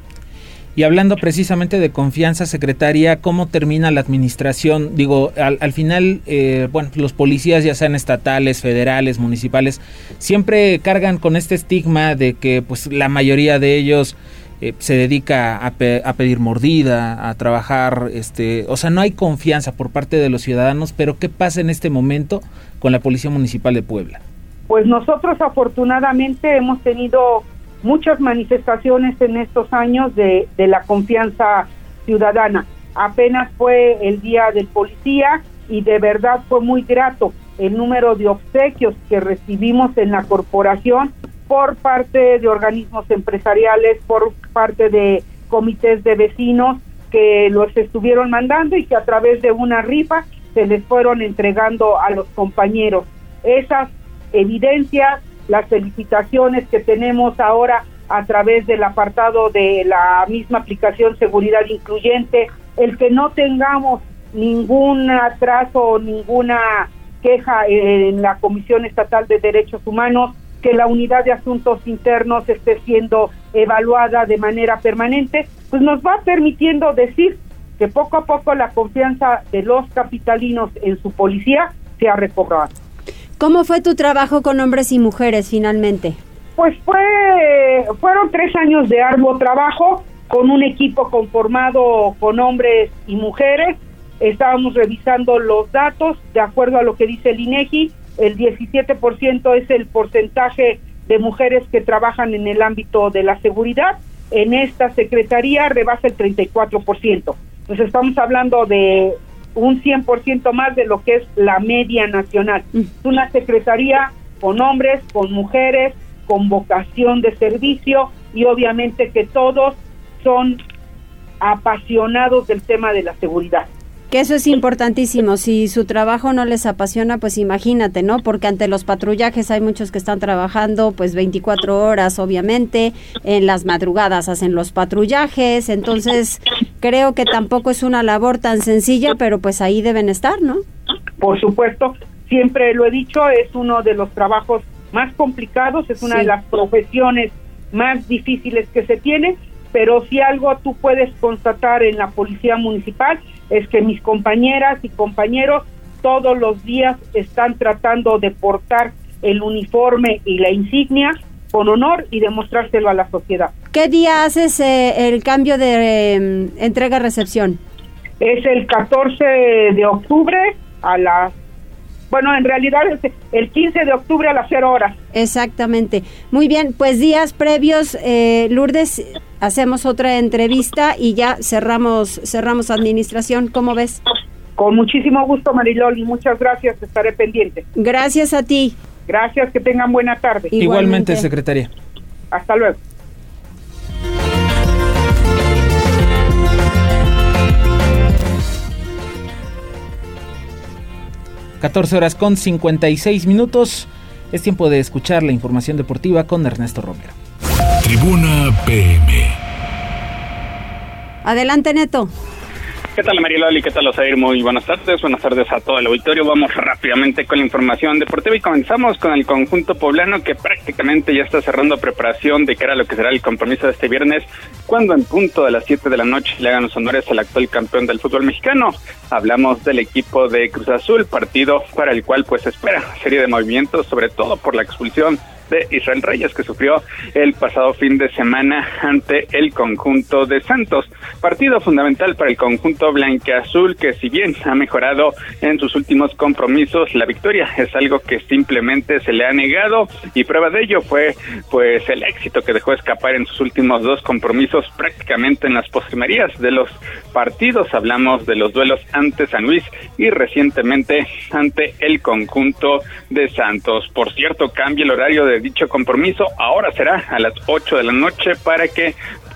[SPEAKER 2] Y hablando precisamente de confianza secretaria, ¿cómo termina la administración? Digo, al, final, eh, bueno, los policías, ya sean estatales, federales, municipales, siempre cargan con este estigma de que pues la mayoría de ellos eh, se dedica a, a, pedir mordida, a trabajar, este, o sea, no hay confianza por parte de los ciudadanos, pero ¿qué pasa en este momento con la Policía Municipal de Puebla?
[SPEAKER 17] Pues nosotros afortunadamente hemos tenido muchas manifestaciones en estos años de, de la confianza ciudadana. Apenas fue el Día del Policía y de verdad fue muy grato el número de obsequios que recibimos en la corporación por parte de organismos empresariales, por parte de comités de vecinos que los estuvieron mandando y que a través de una rifa se les fueron entregando a los compañeros. Esas evidencias las felicitaciones que tenemos ahora a través del apartado de la misma aplicación Seguridad Incluyente, el que no tengamos ningún atraso o ninguna queja en la Comisión Estatal de Derechos Humanos, que la unidad de asuntos internos esté siendo evaluada de manera permanente, pues nos va permitiendo decir que poco a poco la confianza de los capitalinos en su policía se ha recobrado.
[SPEAKER 1] ¿Cómo fue tu trabajo con hombres y mujeres finalmente?
[SPEAKER 17] Pues fue, fueron tres años de arduo trabajo con un equipo conformado con hombres y mujeres. Estábamos revisando los datos de acuerdo a lo que dice el INEGI. El 17% es el porcentaje de mujeres que trabajan en el ámbito de la seguridad. En esta secretaría rebasa el 34%. Entonces estamos hablando de un 100% más de lo que es la media nacional. Mm. Es una secretaría con hombres, con mujeres, con vocación de servicio y obviamente que todos son apasionados del tema de la seguridad.
[SPEAKER 1] Que eso es importantísimo. Si su trabajo no les apasiona, pues imagínate, ¿no? Porque ante los patrullajes hay muchos que están trabajando pues 24 horas, obviamente. En las madrugadas hacen los patrullajes. Entonces, creo que tampoco es una labor tan sencilla, pero pues ahí deben estar, ¿no?
[SPEAKER 17] Por supuesto. Siempre lo he dicho, es uno de los trabajos más complicados, es una de las profesiones más difíciles que se tiene, pero si algo tú puedes constatar en la policía municipal es que mis compañeras y compañeros todos los días están tratando de portar el uniforme y la insignia con honor y demostrárselo a la sociedad.
[SPEAKER 1] ¿Qué día haces eh, el cambio de em, entrega-recepción?
[SPEAKER 17] Es el 14 de octubre a las bueno, en realidad es el 15 de octubre a las 0 horas.
[SPEAKER 1] Exactamente. Muy bien, pues días previos, eh, Lourdes, hacemos otra entrevista y ya cerramos cerramos administración. ¿Cómo ves?
[SPEAKER 17] Con muchísimo gusto, Mariloli. Muchas gracias. Estaré pendiente.
[SPEAKER 1] Gracias a ti.
[SPEAKER 17] Gracias. Que tengan buena tarde.
[SPEAKER 2] Igualmente, Igualmente secretaria.
[SPEAKER 17] Hasta luego.
[SPEAKER 2] 14 horas con 56 minutos. Es tiempo de escuchar la información deportiva con Ernesto Romero.
[SPEAKER 4] Tribuna PM.
[SPEAKER 1] Adelante, Neto.
[SPEAKER 18] ¿Qué tal María Loli? ¿Qué tal Osair? Muy buenas tardes. Buenas tardes a todo el auditorio. Vamos rápidamente con la información deportiva y comenzamos con el conjunto poblano que prácticamente ya está cerrando preparación de cara a lo que será el compromiso de este viernes, cuando en punto de las 7 de la noche le hagan los honores al actual campeón del fútbol mexicano. Hablamos del equipo de Cruz Azul, partido para el cual pues espera serie de movimientos, sobre todo por la expulsión de Israel Reyes que sufrió el pasado fin de semana ante el conjunto de Santos. Partido fundamental para el conjunto azul que si bien ha mejorado en sus últimos compromisos, la victoria es algo que simplemente se le ha negado y prueba de ello fue pues el éxito que dejó escapar en sus últimos dos compromisos prácticamente en las postrimerías de los partidos. Hablamos de los duelos ante San Luis y recientemente ante el conjunto de Santos. Por cierto, cambia el horario de dicho compromiso. Ahora será a las 8 de la noche para que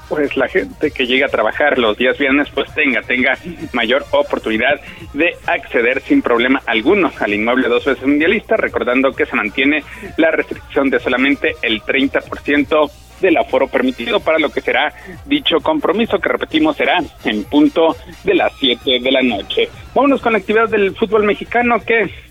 [SPEAKER 18] pues la gente que llega a trabajar los días viernes pues tenga tenga mayor oportunidad de acceder sin problema alguno al inmueble dos veces mundialista, recordando que se mantiene la restricción de solamente el 30% del aforo permitido para lo que será dicho compromiso que repetimos será en punto de las 7 de la noche. Vámonos con la actividad del fútbol mexicano que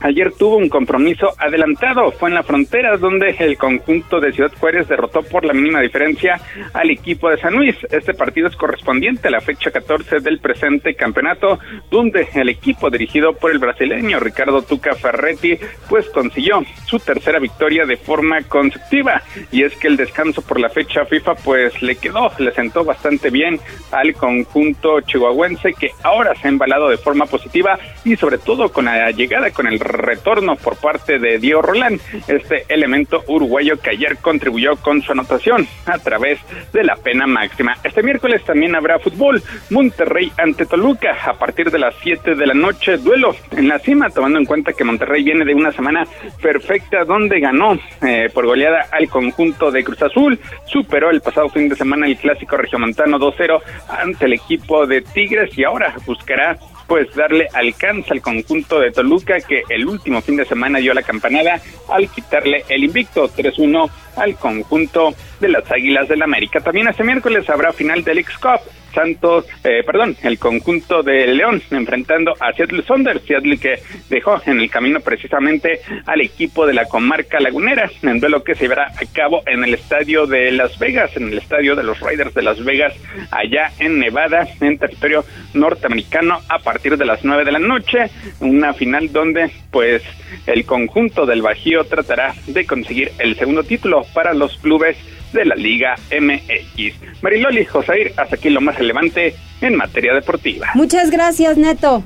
[SPEAKER 18] Ayer tuvo un compromiso adelantado, fue en la frontera donde el conjunto de Ciudad Juárez derrotó por la mínima diferencia al equipo de San Luis. Este partido es correspondiente a la fecha 14 del presente campeonato, donde el equipo dirigido por el brasileño Ricardo Tuca Ferretti pues consiguió su tercera victoria de forma consecutiva. Y es que el descanso por la fecha FIFA pues le quedó, le sentó bastante bien al conjunto chihuahuense que ahora se ha embalado de forma positiva y sobre todo con la llegada con el retorno por parte de Diego Rolán, este elemento uruguayo que ayer contribuyó con su anotación a través de la pena máxima. Este miércoles también habrá fútbol, Monterrey ante Toluca a partir de las 7 de la noche, duelo en la cima, tomando en cuenta que Monterrey viene de una semana perfecta donde ganó eh, por goleada al conjunto de Cruz Azul, superó el pasado fin de semana el clásico regiomontano 2-0 ante el equipo de Tigres y ahora buscará pues darle alcance al conjunto de Toluca que el último fin de semana dio la campanada al quitarle el invicto 3-1 al conjunto de las Águilas del América. También este miércoles habrá final del X-Cup Santos, eh, perdón, el conjunto de León enfrentando a Seattle Saunders, Seattle que dejó en el camino precisamente al equipo de la comarca lagunera, en duelo que se llevará a cabo en el estadio de Las Vegas, en el estadio de los Raiders de Las Vegas, allá en Nevada, en territorio norteamericano, a partir de las nueve de la noche, una final donde pues el conjunto del Bajío tratará de conseguir el segundo título para los clubes de la Liga MX. Mariloli Josair, hasta aquí lo más relevante en materia deportiva.
[SPEAKER 1] Muchas gracias, Neto.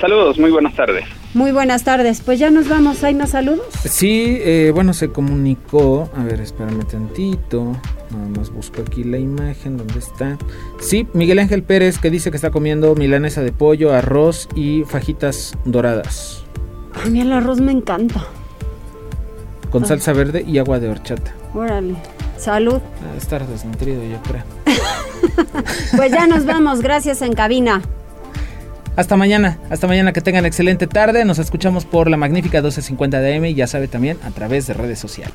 [SPEAKER 18] Saludos, muy buenas tardes.
[SPEAKER 1] Muy buenas tardes. Pues ya nos vamos. ¿Hay más saludos?
[SPEAKER 2] Sí, eh, bueno, se comunicó. A ver, espérame tantito. Nada más busco aquí la imagen. ¿Dónde está? Sí, Miguel Ángel Pérez que dice que está comiendo milanesa de pollo, arroz y fajitas doradas.
[SPEAKER 1] A mí el arroz me encanta.
[SPEAKER 2] Con ah. salsa verde y agua de horchata.
[SPEAKER 1] Órale. Salud.
[SPEAKER 2] A estar desnutrido, yo creo.
[SPEAKER 1] pues ya nos vamos. Gracias en cabina.
[SPEAKER 2] Hasta mañana, hasta mañana que tengan excelente tarde. Nos escuchamos por la magnífica 1250 DM y ya sabe también a través de redes sociales.